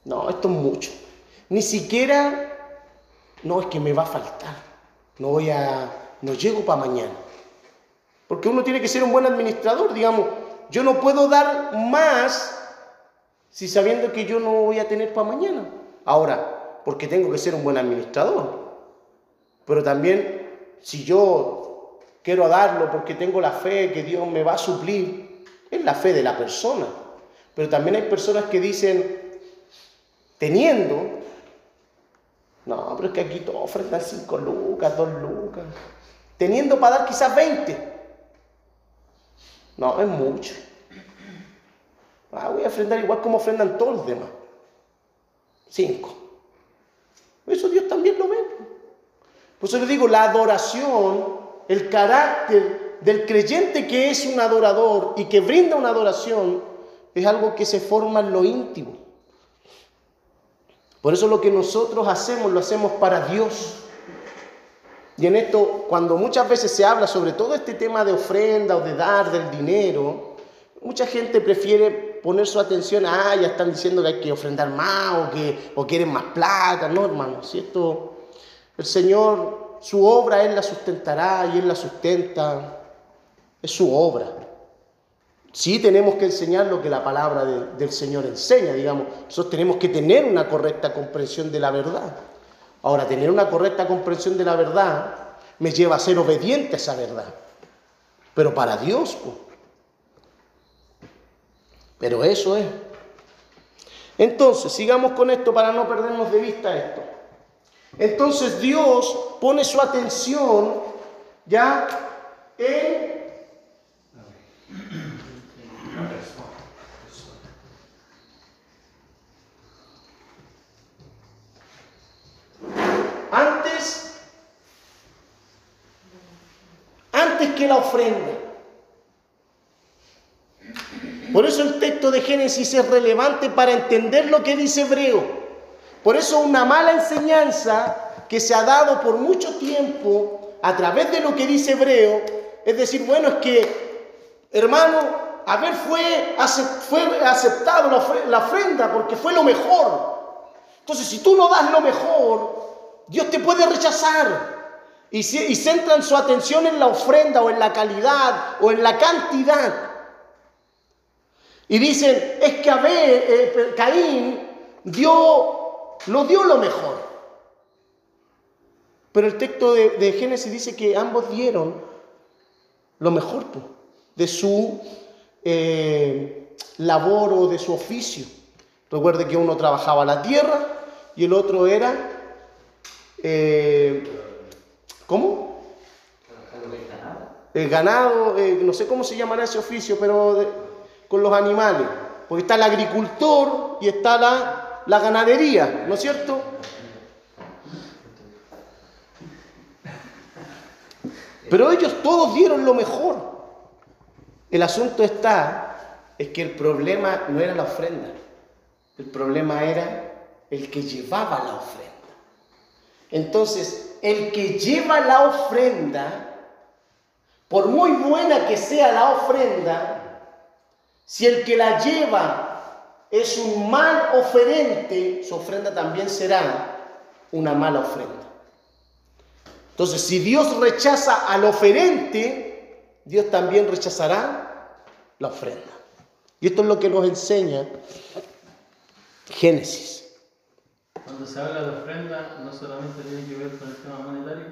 no, esto es mucho. Ni siquiera, no, es que me va a faltar. No voy a, no llego para mañana. Porque uno tiene que ser un buen administrador, digamos, yo no puedo dar más si sabiendo que yo no voy a tener para mañana? Ahora, porque tengo que ser un buen administrador. Pero también, si yo quiero darlo porque tengo la fe que Dios me va a suplir, es la fe de la persona. Pero también hay personas que dicen, teniendo, no, pero es que aquí todos ofrendan 5 lucas, 2 lucas, teniendo para dar quizás 20. No, es mucho. Ah, voy a ofrendar igual como ofrendan todos los demás. Cinco. Eso Dios también lo ve. Por eso le digo, la adoración, el carácter del creyente que es un adorador y que brinda una adoración, es algo que se forma en lo íntimo. Por eso lo que nosotros hacemos, lo hacemos para Dios. Y en esto, cuando muchas veces se habla sobre todo este tema de ofrenda o de dar del dinero, mucha gente prefiere poner su atención, ah, ya están diciendo que hay que ofrendar más o que o quieren más plata. No, hermano, si esto, el Señor, su obra Él la sustentará y Él la sustenta, es su obra. Sí tenemos que enseñar lo que la palabra del Señor enseña, digamos. Nosotros tenemos que tener una correcta comprensión de la verdad. Ahora, tener una correcta comprensión de la verdad me lleva a ser obediente a esa verdad. Pero para Dios, pues, pero eso es. Entonces, sigamos con esto para no perdernos de vista esto. Entonces Dios pone su atención ya en... Antes, antes que la ofrenda. Por eso el texto de Génesis es relevante para entender lo que dice Hebreo. Por eso una mala enseñanza que se ha dado por mucho tiempo a través de lo que dice Hebreo, es decir, bueno, es que, hermano, a ver, fue, aceptado la ofrenda porque fue lo mejor. Entonces, si tú no das lo mejor, Dios te puede rechazar. Y, y centran su atención en la ofrenda o en la calidad o en la cantidad. Y dicen, es que Abel, eh, Caín dio, no dio lo mejor. Pero el texto de, Génesis dice que ambos dieron lo mejor de su eh, labor o de su oficio. Recuerde que uno trabajaba la tierra y el otro era... Eh, ¿Cómo? El ganado, eh, no sé cómo se llamará ese oficio, pero con los animales. Porque está el agricultor y está la, la ganadería, ¿no es cierto? Pero ellos todos dieron lo mejor. El asunto está, es que el problema no era la ofrenda, el problema era el que llevaba la ofrenda. Entonces, el que lleva la ofrenda, por muy buena que sea la ofrenda, si el que la lleva es un mal oferente, su ofrenda también será una mala ofrenda. Entonces, si Dios rechaza al oferente, Dios también rechazará la ofrenda. Y esto es lo que nos enseña Génesis. Cuando se habla de ofrenda, no solamente tiene que ver con el tema monetario.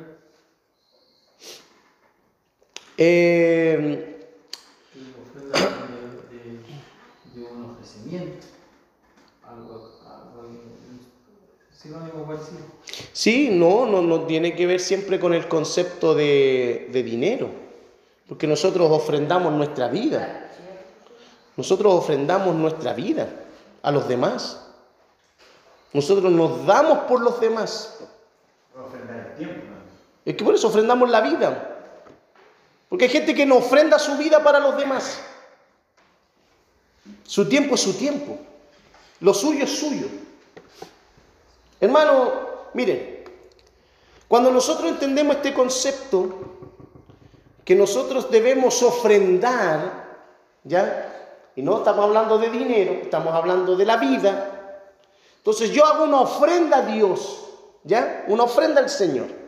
Eh, un ofrecimiento, algo, algo sinónimo parecido. Sí, no, no, no tiene que ver siempre con el concepto de, de dinero, porque nosotros ofrendamos nuestra vida. Nosotros ofrendamos nuestra vida a los demás. Nosotros nos damos por los demás. Es que por eso ofrendamos la vida. Porque hay gente que no ofrenda su vida para los demás. Su tiempo es su tiempo. Lo suyo es suyo. Hermano, miren, cuando nosotros entendemos este concepto, que nosotros debemos ofrendar, ¿ya? Y no estamos hablando de dinero, estamos hablando de la vida, entonces yo hago una ofrenda a Dios, ¿ya? Una ofrenda al Señor.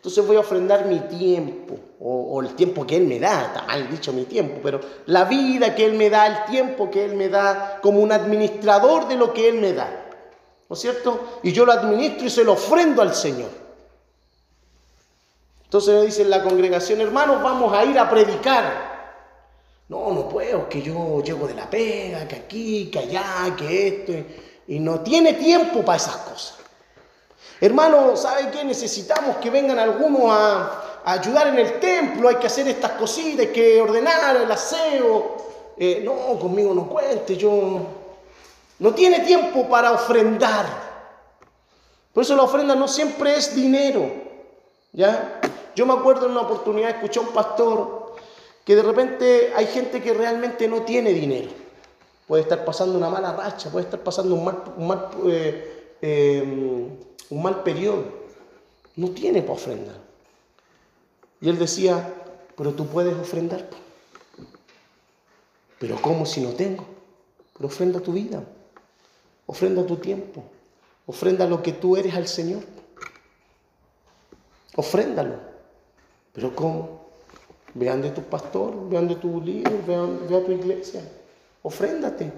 Entonces voy a ofrendar mi tiempo, o, el tiempo que Él me da, está mal dicho mi tiempo, pero la vida que Él me da, el tiempo que Él me da, como un administrador de lo que Él me da. ¿No es cierto? Y yo lo administro y se lo ofrendo al Señor. Entonces me dicen la congregación, hermanos, vamos a ir a predicar. No, no puedo, que yo llego de la pega, que aquí, que allá, que esto y no tiene tiempo para esas cosas. Hermano, ¿sabe qué? Necesitamos que vengan algunos a, ayudar en el templo, hay que hacer estas cositas, hay que ordenar el aseo. Eh, no, conmigo no cuente, yo... No tiene tiempo para ofrendar. Por eso la ofrenda no siempre es dinero. ¿Ya? Yo me acuerdo en una oportunidad, escuché a un pastor que de repente hay gente que realmente no tiene dinero puede estar pasando una mala racha, puede estar pasando un mal, un mal, eh, eh, un mal periodo. No tiene para ofrendar. Y él decía, pero tú puedes ofrendar. Pero ¿cómo si no tengo? Pero ofrenda tu vida, ofrenda tu tiempo, ofrenda lo que tú eres al Señor. Ofréndalo. Pero ¿cómo? Vean de tu pastor, vean de tu líder, vean, vean tu iglesia. Ofréndate.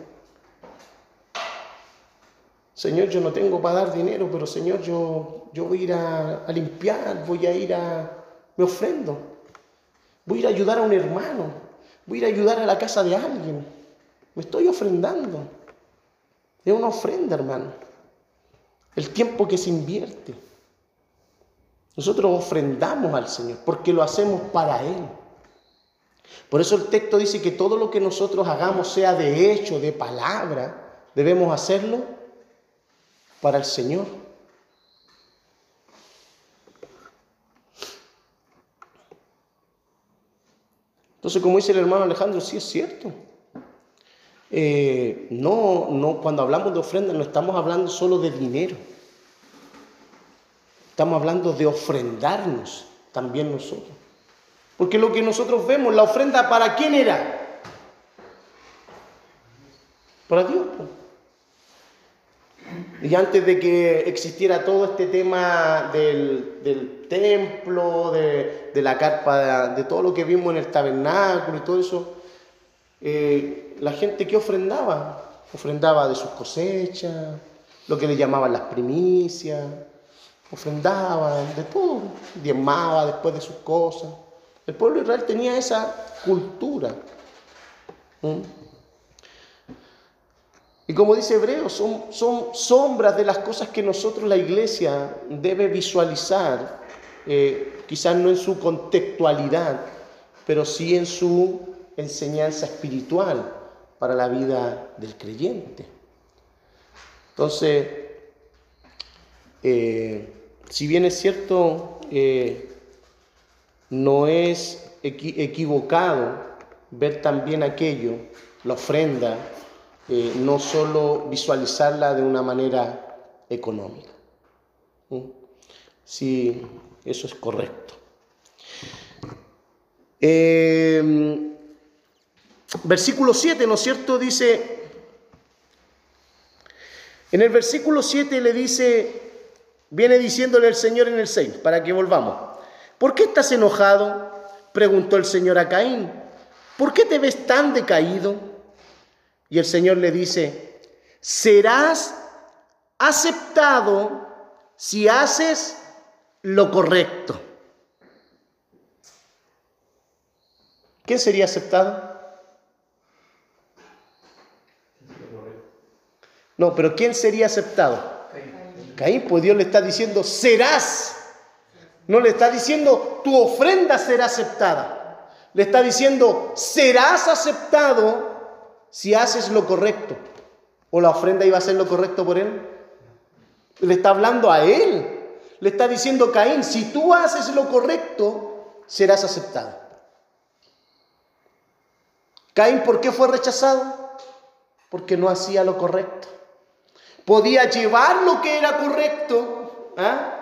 Señor, yo no tengo para dar dinero, pero Señor, yo, yo voy a ir a, limpiar, voy a ir a... Me ofrendo. Voy a ir a ayudar a un hermano. Voy a ir a ayudar a la casa de alguien. Me estoy ofrendando. Es una ofrenda, hermano. El tiempo que se invierte. Nosotros ofrendamos al Señor porque lo hacemos para Él. Por eso el texto dice que todo lo que nosotros hagamos, sea de hecho, de palabra, debemos hacerlo para el Señor. Entonces, como dice el hermano Alejandro, sí es cierto. Eh, no, no, cuando hablamos de ofrenda no estamos hablando solo de dinero. Estamos hablando de ofrendarnos también nosotros. Porque lo que nosotros vemos, la ofrenda, ¿para quién era? Para Dios. Y antes de que existiera todo este tema del, del templo, de, de la carpa, de, de todo lo que vimos en el tabernáculo y todo eso, eh, la gente que ofrendaba, ofrendaba de sus cosechas, lo que le llamaban las primicias, ofrendaba de todo, diezmaba después de sus cosas. El pueblo de Israel tenía esa cultura. ¿Mm? Y como dice Hebreo, son, sombras de las cosas que nosotros, la iglesia, debe visualizar, eh, quizás no en su contextualidad, pero sí en su enseñanza espiritual para la vida del creyente. Entonces, eh, si bien es cierto, eh, no es equi- equivocado ver también aquello, la ofrenda, eh, no solo visualizarla de una manera económica. Sí, eso es correcto. Eh, versículo 7, ¿no es cierto? Dice, en el versículo 7 le dice, viene diciéndole el Señor en el 6, para que volvamos. ¿Por qué estás enojado? Preguntó el Señor a Caín. ¿Por qué te ves tan decaído? Y el Señor le dice, serás aceptado si haces lo correcto. ¿Quién sería aceptado? No, pero ¿quién sería aceptado? Caín, pues Dios le está diciendo, serás. No le está diciendo, tu ofrenda será aceptada. Le está diciendo, serás aceptado si haces lo correcto. ¿O la ofrenda iba a ser lo correcto por él? Le está hablando a él. Le está diciendo, Caín, si tú haces lo correcto, serás aceptado. Caín, ¿por qué fue rechazado? Porque no hacía lo correcto. Podía llevar lo que era correcto, ¿ah?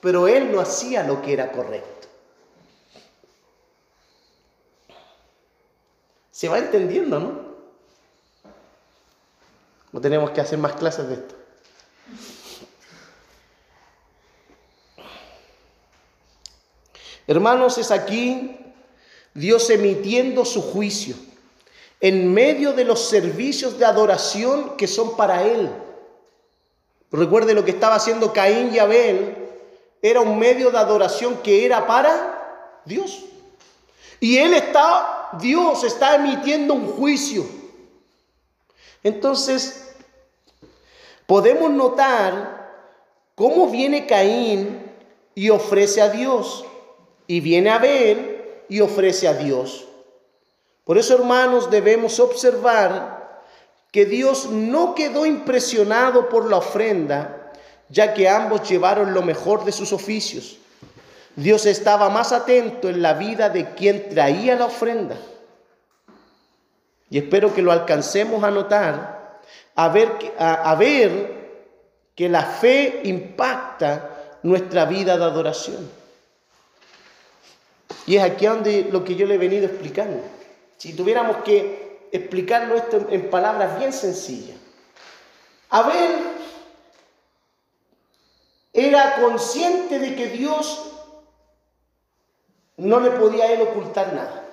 pero él no hacía lo que era correcto. Se va entendiendo, ¿no? No tenemos que hacer más clases de esto. Hermanos, es aquí Dios emitiendo su juicio en medio de los servicios de adoración que son para Él. Recuerde lo que estaba haciendo Caín y Abel, era un medio de adoración que era para Dios. Y Él está, Dios está emitiendo un juicio. Entonces, podemos notar cómo viene Caín y ofrece a Dios. Y viene Abel y ofrece a Dios. Por eso, hermanos, debemos observar que Dios no quedó impresionado por la ofrenda, ya que ambos llevaron lo mejor de sus oficios. Dios estaba más atento en la vida de quien traía la ofrenda. Y espero que lo alcancemos a notar, a ver, que- a, ver que la fe impacta nuestra vida de adoración. Y es aquí donde lo que yo le he venido explicando. Si tuviéramos que explicarlo esto en, en palabras bien sencillas. Abel era consciente de que Dios no le podía a él ocultar nada.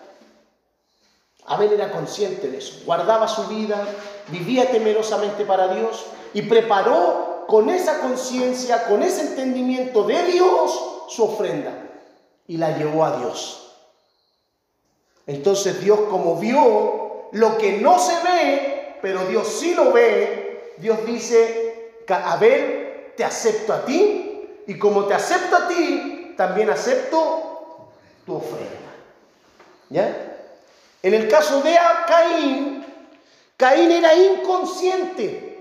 Abel era consciente de eso, guardaba su vida, vivía temerosamente para Dios y preparó con esa conciencia, con ese entendimiento de Dios su ofrenda y la llevó a Dios. Entonces Dios como vio lo que no se ve, pero Dios sí lo ve, Dios dice, Abel, te acepto a ti y como te acepto a ti, también acepto tu ofrenda. ¿Ya? En el caso de Caín, Caín era inconsciente.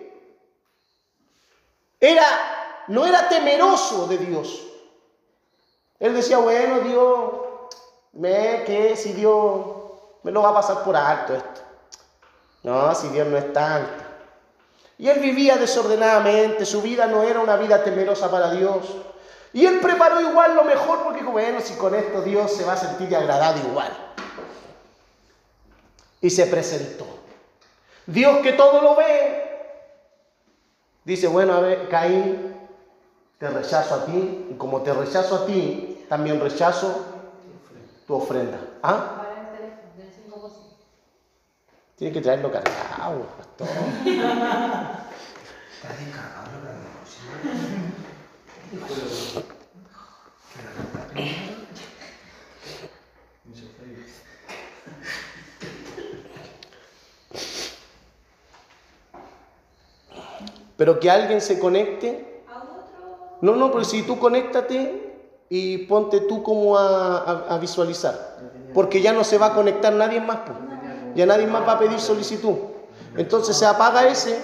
Era, no era temeroso de Dios. Él decía, bueno, Dios, me que si Dios me lo va a pasar por alto esto. No, si Dios no es tanto. Y él vivía desordenadamente, su vida no era una vida temerosa para Dios. Y él preparó igual lo mejor porque bueno, si con esto Dios se va a sentir agradado igual. Y se presentó. Dios que todo lo ve, dice, bueno, a ver, Caín, te rechazo a ti, y como te rechazo a ti, también rechazo tu ofrenda. ¿Ah? Tiene que traerlo cargado, pastor. Está descargado la Pero que alguien se conecte. No, no, porque si tú conéctate y ponte tú como a, visualizar. Porque ya no se va a conectar nadie más. Pues. Ya nadie más va a pedir solicitud. Entonces se apaga ese.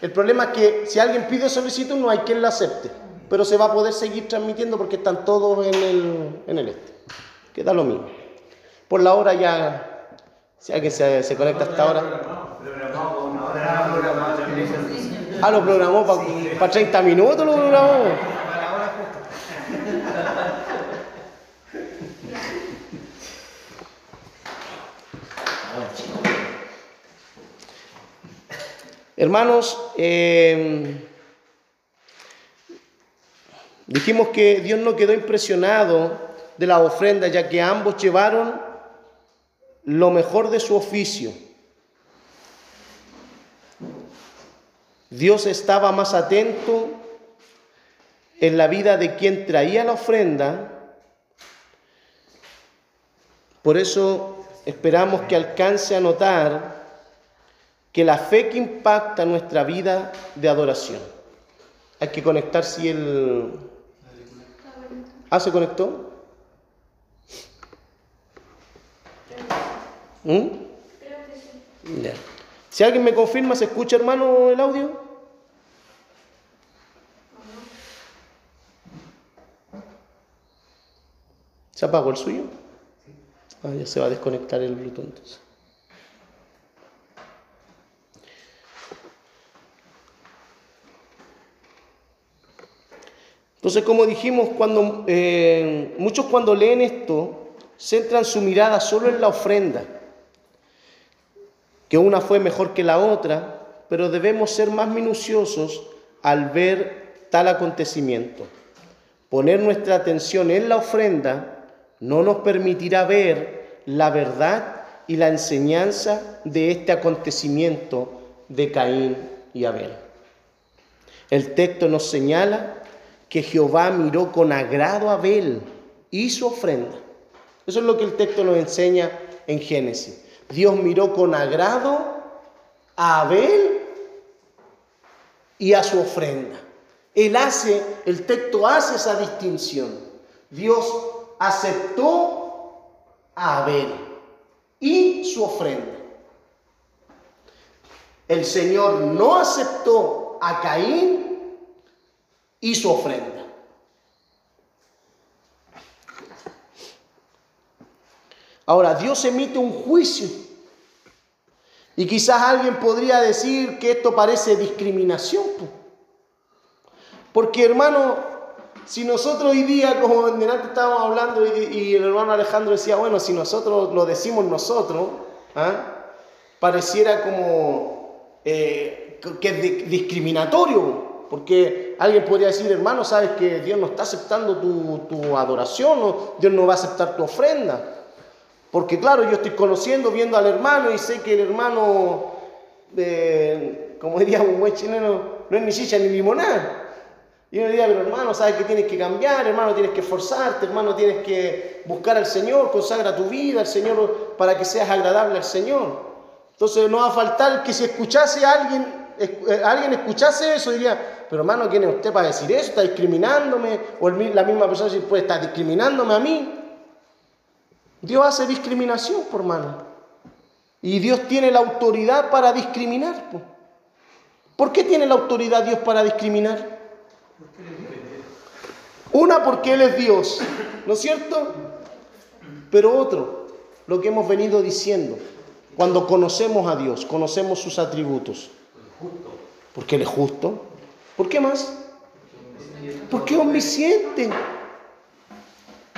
El problema es que si alguien pide solicitud no hay quien la acepte. Pero se va a poder seguir transmitiendo porque están todos en el, en el este. Queda lo mismo. Por la hora ya, si alguien se, se conecta hasta ahora. Ah, lo programó para 30 minutos, lo programó. Hermanos, eh, dijimos que Dios no quedó impresionado de la ofrenda, ya que ambos llevaron lo mejor de su oficio. Dios estaba más atento en la vida de quien traía la ofrenda. Por eso esperamos que alcance a notar que la fe que impacta nuestra vida de adoración. Hay que conectar si el... ¿Ah, se conectó? ¿Mm? Si alguien me confirma, ¿se escucha hermano el audio? ¿Se apagó el suyo? Ah, ya se va a desconectar el Bluetooth entonces. Entonces, como dijimos, cuando, eh, muchos cuando leen esto, centran su mirada solo en la ofrenda, que una fue mejor que la otra, pero debemos ser más minuciosos al ver tal acontecimiento. Poner nuestra atención en la ofrenda no nos permitirá ver la verdad y la enseñanza de este acontecimiento de Caín y Abel. El texto nos señala que Jehová miró con agrado a Abel y su ofrenda. Eso es lo que el texto nos enseña en Génesis. Dios miró con agrado a Abel y a su ofrenda. Él hace, el texto hace esa distinción. Dios aceptó a Abel y su ofrenda. El Señor no aceptó a Caín y su ofrenda. Ahora, Dios emite un juicio. Y quizás alguien podría decir que esto parece discriminación. Porque hermano, si nosotros hoy día, como antes estábamos hablando y, el hermano Alejandro decía, bueno, si nosotros lo decimos nosotros, ¿ah? pareciera como eh, que es discriminatorio. Porque alguien podría decir, hermano, sabes que Dios no está aceptando tu, adoración, o Dios no va a aceptar tu ofrenda. Porque claro, yo estoy conociendo, viendo al hermano y sé que el hermano, eh, como diría un buen chileno, no es ni chicha ni limonada. Y uno diría, pero hermano, sabes que tienes que cambiar, hermano, tienes que esforzarte, hermano, tienes que buscar al Señor, consagra tu vida al Señor para que seas agradable al Señor. Entonces no va a faltar que si escuchase a alguien eh, alguien escuchase eso, diría, pero hermano, ¿quién es usted para decir eso? ¿Está discriminándome? O la misma persona dice, pues está discriminándome a mí. Dios hace discriminación, por hermano. Y Dios tiene la autoridad para discriminar. ¿Por qué tiene la autoridad Dios para discriminar? Una, porque Él es Dios, ¿no es cierto? Pero otro, lo que hemos venido diciendo, cuando conocemos a Dios, conocemos sus atributos. Porque Él es justo. ¿Por qué más? Porque es omnisciente.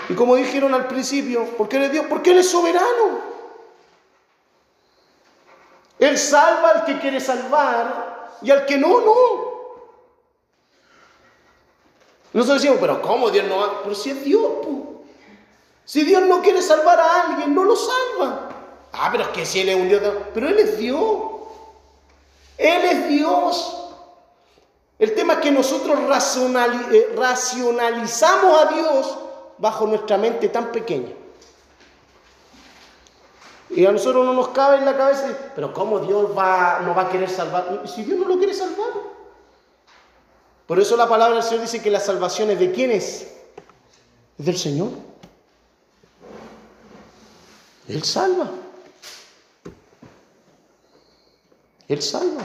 Y como dijeron al principio, porque Él es Dios, porque Él es soberano. Él salva al que quiere salvar y al que no, no. Nosotros decimos, pero ¿cómo Dios no va? Pero si es Dios, po. si Dios no quiere salvar a alguien, no lo salva. Ah, pero es que si Él es un Dios, pero Él es Dios. Él es Dios. El tema es que nosotros eh, racionalizamos a Dios bajo nuestra mente tan pequeña. Y a nosotros no nos cabe en la cabeza, pero ¿cómo Dios va, no va a querer salvar? Si Dios no lo quiere salvar. Por eso la palabra del Señor dice que la salvación es de quién es? Es del Señor. Él salva. Él salva.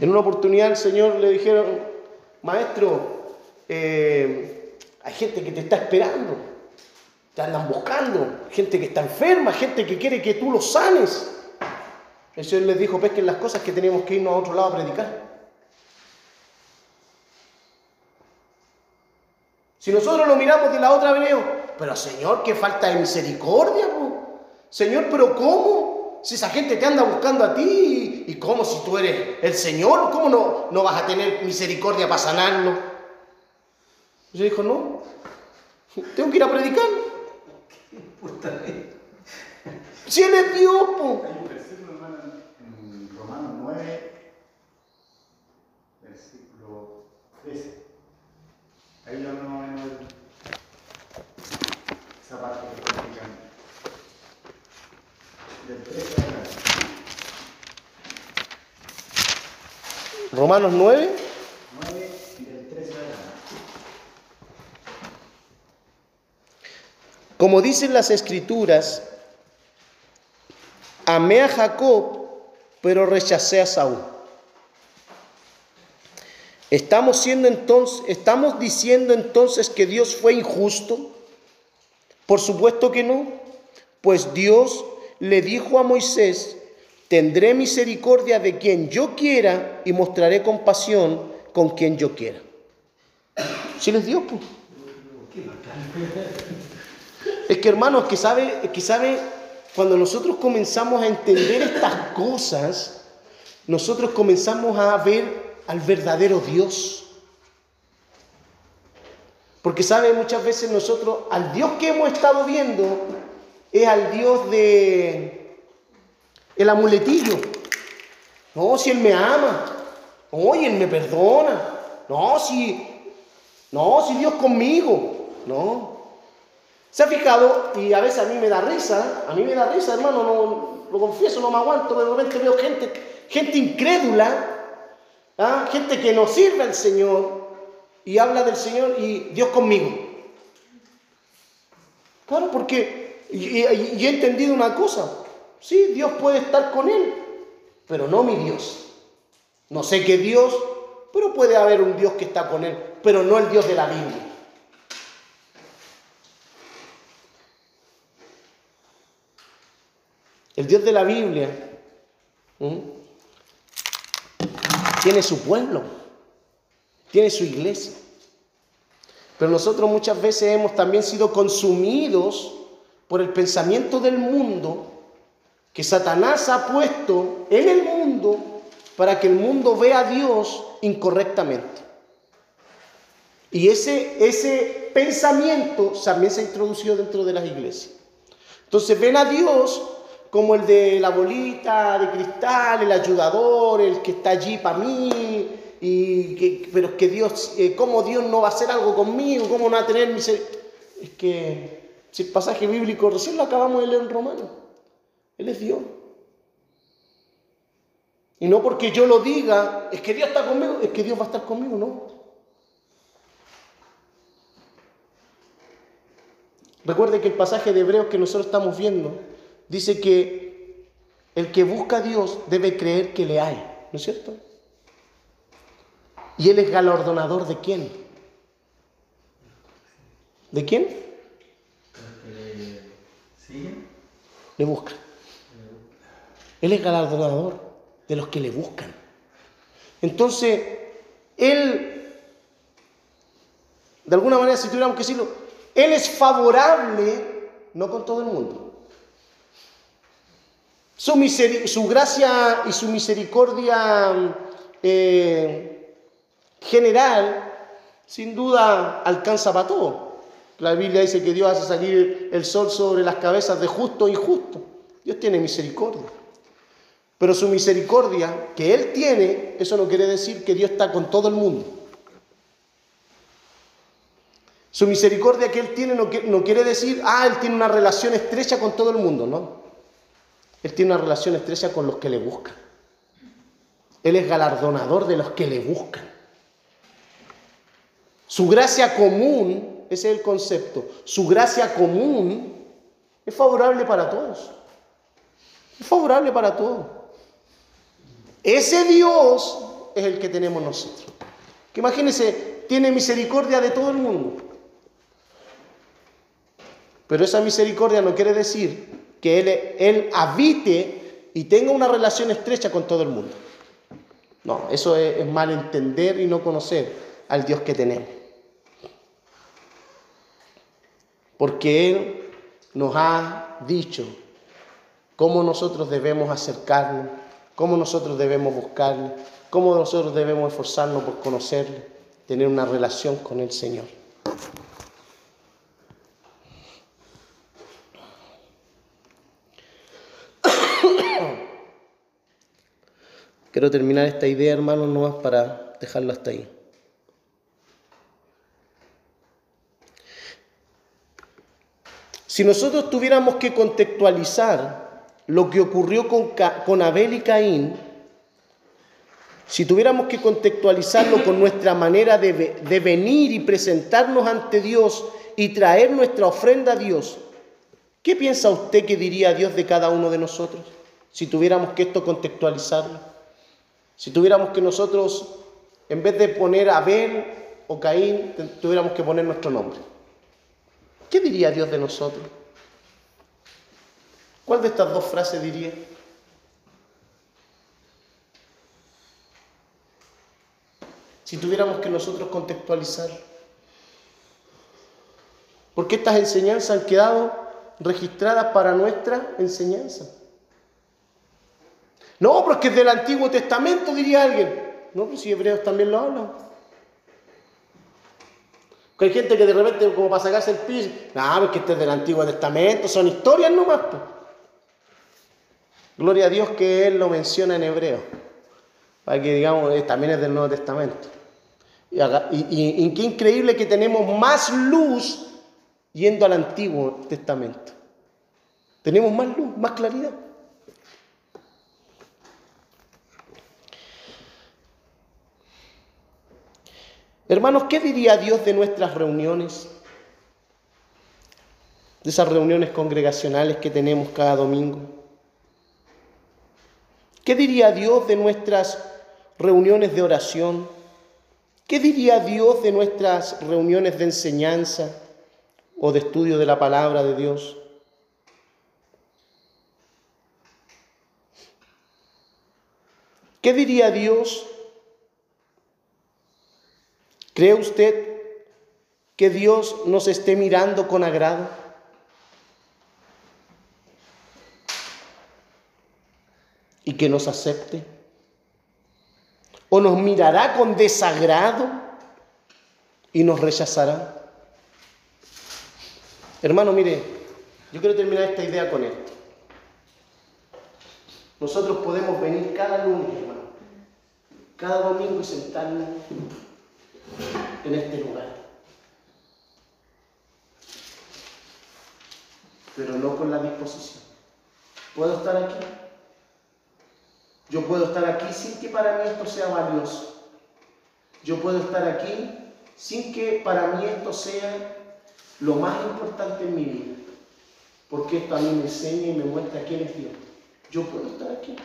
En una oportunidad el Señor le dijeron, maestro, eh, hay gente que te está esperando, te andan buscando, gente que está enferma, gente que quiere que tú los sanes. El Señor les dijo, pesquen las cosas que tenemos que irnos a otro lado a predicar. Si nosotros lo miramos de la otra veneo, pero Señor, qué falta de misericordia, Señor, pero ¿cómo? Si esa gente te anda buscando a ti, ¿y cómo si tú eres el Señor? ¿Cómo no, no vas a tener misericordia para sanarlo? Yo dijo, no, tengo que ir a predicar. Si Él es Dios, po. Hay un versículo, hermano, en Romanos 9, versículo 13. Ahí yo no esa parte que está explicando. Romanos 9. Como dicen las escrituras, amé a Jacob, pero rechacé a Saúl. Estamos siendo entonces, estamos diciendo entonces que Dios fue injusto. Por supuesto que no, pues Dios le dijo a Moisés, tendré misericordia de quien yo quiera y mostraré compasión con quien yo quiera. ¿Sí les dio? Pues? Es que hermanos, que sabe, que sabe, cuando nosotros comenzamos a entender estas cosas, nosotros comenzamos a ver al verdadero Dios. Porque sabe, muchas veces nosotros, al Dios que hemos estado viendo, es al Dios de el amuletillo. No, si Él me ama. No, Él me perdona. No, si, no, si Dios conmigo. No. ¿Se ha fijado? Y a veces a mí me da risa, a mí me da risa, hermano, no, lo confieso, no me aguanto, de repente veo gente, gente incrédula, ¿ah? gente que no sirve al Señor y habla del Señor y Dios conmigo. Claro, porque y, he entendido una cosa, sí, Dios puede estar con él, pero no mi Dios. No sé qué Dios, pero puede haber un Dios que está con él, pero no el Dios de la Biblia. El Dios de la Biblia tiene su pueblo, tiene su iglesia. Pero nosotros muchas veces hemos también sido consumidos por el pensamiento del mundo que Satanás ha puesto en el mundo para que el mundo vea a Dios incorrectamente. Y ese, ese pensamiento también se ha introducido dentro de las iglesias. Entonces ven a Dios como el de la bolita de cristal, el ayudador, el que está allí para mí, y que, pero que Dios, eh, ¿cómo Dios no va a hacer algo conmigo? ¿Cómo no va a tener misericordia? Es que si el pasaje bíblico recién lo acabamos de leer en Romano. Él es Dios. Y no porque yo lo diga, es que Dios está conmigo, es que Dios va a estar conmigo, no. Recuerde que el pasaje de Hebreos que nosotros estamos viendo dice que el que busca a Dios debe creer que le hay, ¿no es cierto? Y Él es galardonador de quién? ¿De quién? Le busca. Él es galardonador de los que le buscan. Entonces, Él, de alguna manera, si tuviéramos que decirlo, Él es favorable, no con todo el mundo. Su, su gracia y su misericordia eh, general, sin duda, alcanza para todo. La Biblia dice que Dios hace salir el sol sobre las cabezas de justo e injusto. Dios tiene misericordia. Pero su misericordia que Él tiene, eso no quiere decir que Dios está con todo el mundo. Su misericordia que Él tiene no, quiere decir, ah, Él tiene una relación estrecha con todo el mundo, no. Él tiene una relación estrecha con los que le buscan. Él es galardonador de los que le buscan. Su gracia común, ese es el concepto, su gracia común es favorable para todos. Es favorable para todos. Ese Dios es el que tenemos nosotros. Que imagínense, tiene misericordia de todo el mundo. Pero esa misericordia no quiere decir que Él, él habite y tenga una relación estrecha con todo el mundo. No, eso es, es mal entender y no conocer al Dios que tenemos. Porque Él nos ha dicho cómo nosotros debemos acercarnos, cómo nosotros debemos buscarle, cómo nosotros debemos esforzarnos por conocerle, tener una relación con el Señor. Quiero terminar esta idea, hermanos, no más para dejarlo hasta ahí. Si nosotros tuviéramos que contextualizar lo que ocurrió con, con Abel y Caín, si tuviéramos que contextualizarlo con nuestra manera de, de venir y presentarnos ante Dios y traer nuestra ofrenda a Dios, ¿qué piensa usted que diría Dios de cada uno de nosotros si tuviéramos que esto contextualizarlo? Si tuviéramos que nosotros, en vez de poner Abel o Caín, tuviéramos que poner nuestro nombre. ¿Qué diría Dios de nosotros? ¿Cuál de estas dos frases diría? Si tuviéramos que nosotros contextualizar. Porque estas enseñanzas han quedado registradas para nuestra enseñanza. No, porque es del Antiguo Testamento, diría alguien. No, pues si hebreos también lo hablan. hay gente que de repente, como para sacarse el piso, no, porque este es del Antiguo Testamento, son historias nomás. Pues. Gloria a Dios que Él lo menciona en hebreo. Para que digamos, eh, también es del Nuevo Testamento. Y, y, y qué increíble que tenemos más luz yendo al Antiguo Testamento. Tenemos más luz, más claridad. Hermanos, ¿qué diría Dios de nuestras reuniones? De esas reuniones congregacionales que tenemos cada domingo. ¿Qué diría Dios de nuestras reuniones de oración? ¿Qué diría Dios de nuestras reuniones de enseñanza o de estudio de la palabra de Dios? ¿Qué diría Dios ¿Cree usted que Dios nos esté mirando con agrado? ¿Y que nos acepte? ¿O nos mirará con desagrado y nos rechazará? Hermano, mire, yo quiero terminar esta idea con esto. Nosotros podemos venir cada lunes, hermano, cada domingo y sentarnos en este lugar. Pero no con la disposición. ¿Puedo estar aquí? Yo puedo estar aquí sin que para mí esto sea valioso. Yo puedo estar aquí sin que para mí esto sea lo más importante en mi vida. Porque esto a mí me enseña y me muestra quién es Dios. Yo puedo estar aquí.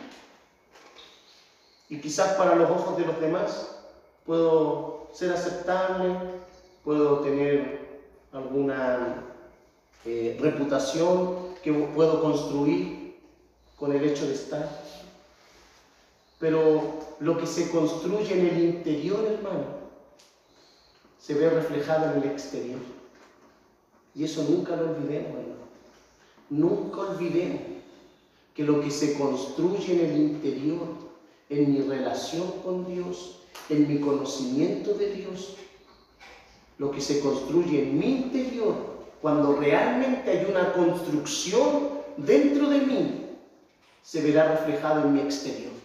Y quizás para los ojos de los demás puedo ser aceptable, puedo tener alguna eh, reputación que puedo construir, con el hecho de estar. Pero lo que se construye en el interior, hermano, se ve reflejado en el exterior. Y eso nunca lo olvidemos, hermano. Nunca olvidemos que lo que se construye en el interior, en mi relación con Dios, en mi conocimiento de Dios, lo que se construye en mi interior, cuando realmente hay una construcción dentro de mí, se verá reflejado en mi exterior.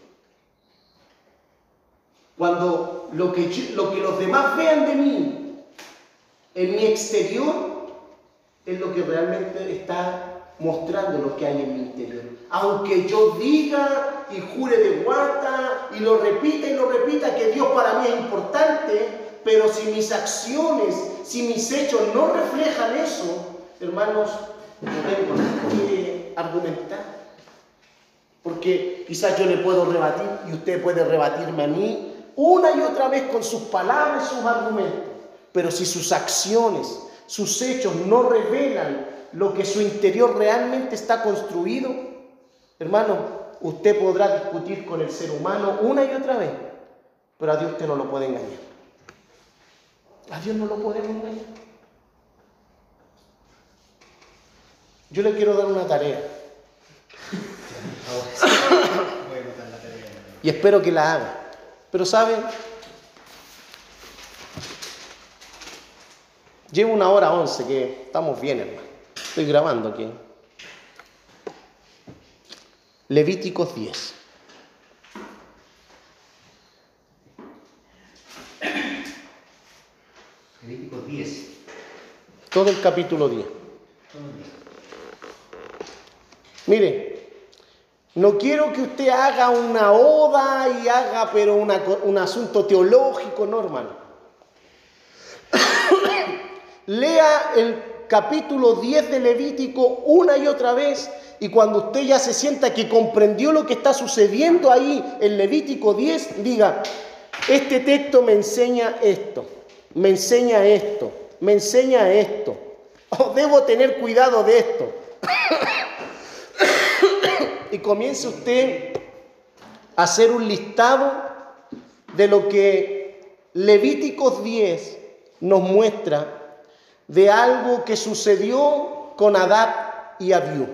Cuando lo que, lo que los demás vean de mí en mi exterior es lo que realmente está mostrando lo que hay en mi interior. Aunque yo diga y jure de guata y lo repita y lo repita que Dios para mí es importante, pero si mis acciones, si mis hechos no reflejan eso, hermanos, no tengo que argumentar. Porque quizás yo le puedo rebatir y usted puede rebatirme a mí una y otra vez con sus palabras y sus argumentos. Pero si sus acciones, sus hechos no revelan lo que su interior realmente está construido, hermano, usted podrá discutir con el ser humano una y otra vez, pero a Dios usted no lo puede engañar. A Dios no lo podemos engañar. Yo le quiero dar una tarea. y espero que la haga. Pero ¿saben? Llevo una hora once, que estamos bien, hermano. Estoy grabando aquí. Levíticos 10. Levíticos 10. Todo el capítulo 10. Mire, no quiero que usted haga una oda y haga pero un asunto teológico, no hermano. Lea el capítulo 10 de Levítico una y otra vez y cuando usted ya se sienta que comprendió lo que está sucediendo ahí en Levítico 10, diga, este texto me enseña esto, me enseña esto, me enseña esto. Oh, debo tener cuidado de esto comience usted a hacer un listado de lo que Levíticos 10 nos muestra de algo que sucedió con Adab y Abiú.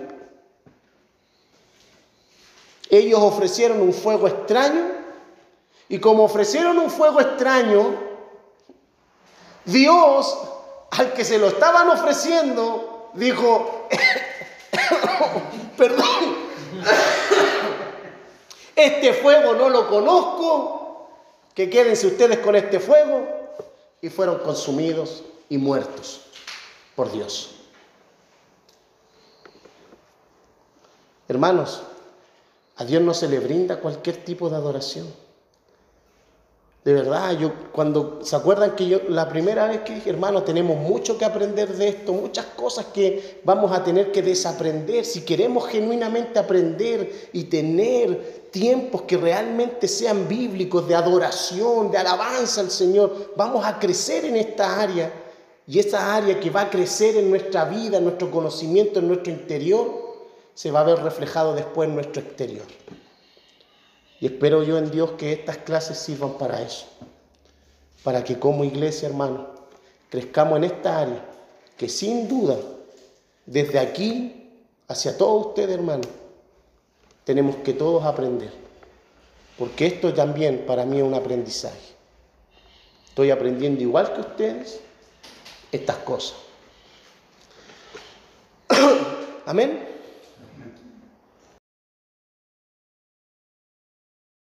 Ellos ofrecieron un fuego extraño y como ofrecieron un fuego extraño, Dios al que se lo estaban ofreciendo dijo, perdón, este fuego no lo conozco, que quédense ustedes con este fuego. Y fueron consumidos y muertos por Dios. Hermanos, a Dios no se le brinda cualquier tipo de adoración. De verdad, yo cuando se acuerdan que yo la primera vez que dije, hermano, tenemos mucho que aprender de esto, muchas cosas que vamos a tener que desaprender si queremos genuinamente aprender y tener tiempos que realmente sean bíblicos de adoración, de alabanza al Señor, vamos a crecer en esta área y esa área que va a crecer en nuestra vida, en nuestro conocimiento, en nuestro interior, se va a ver reflejado después en nuestro exterior. Y espero yo en Dios que estas clases sirvan para eso. Para que como iglesia, hermano, crezcamos en esta área. Que sin duda, desde aquí hacia todos ustedes, hermano, tenemos que todos aprender. Porque esto también para mí es un aprendizaje. Estoy aprendiendo igual que ustedes estas cosas. Amén.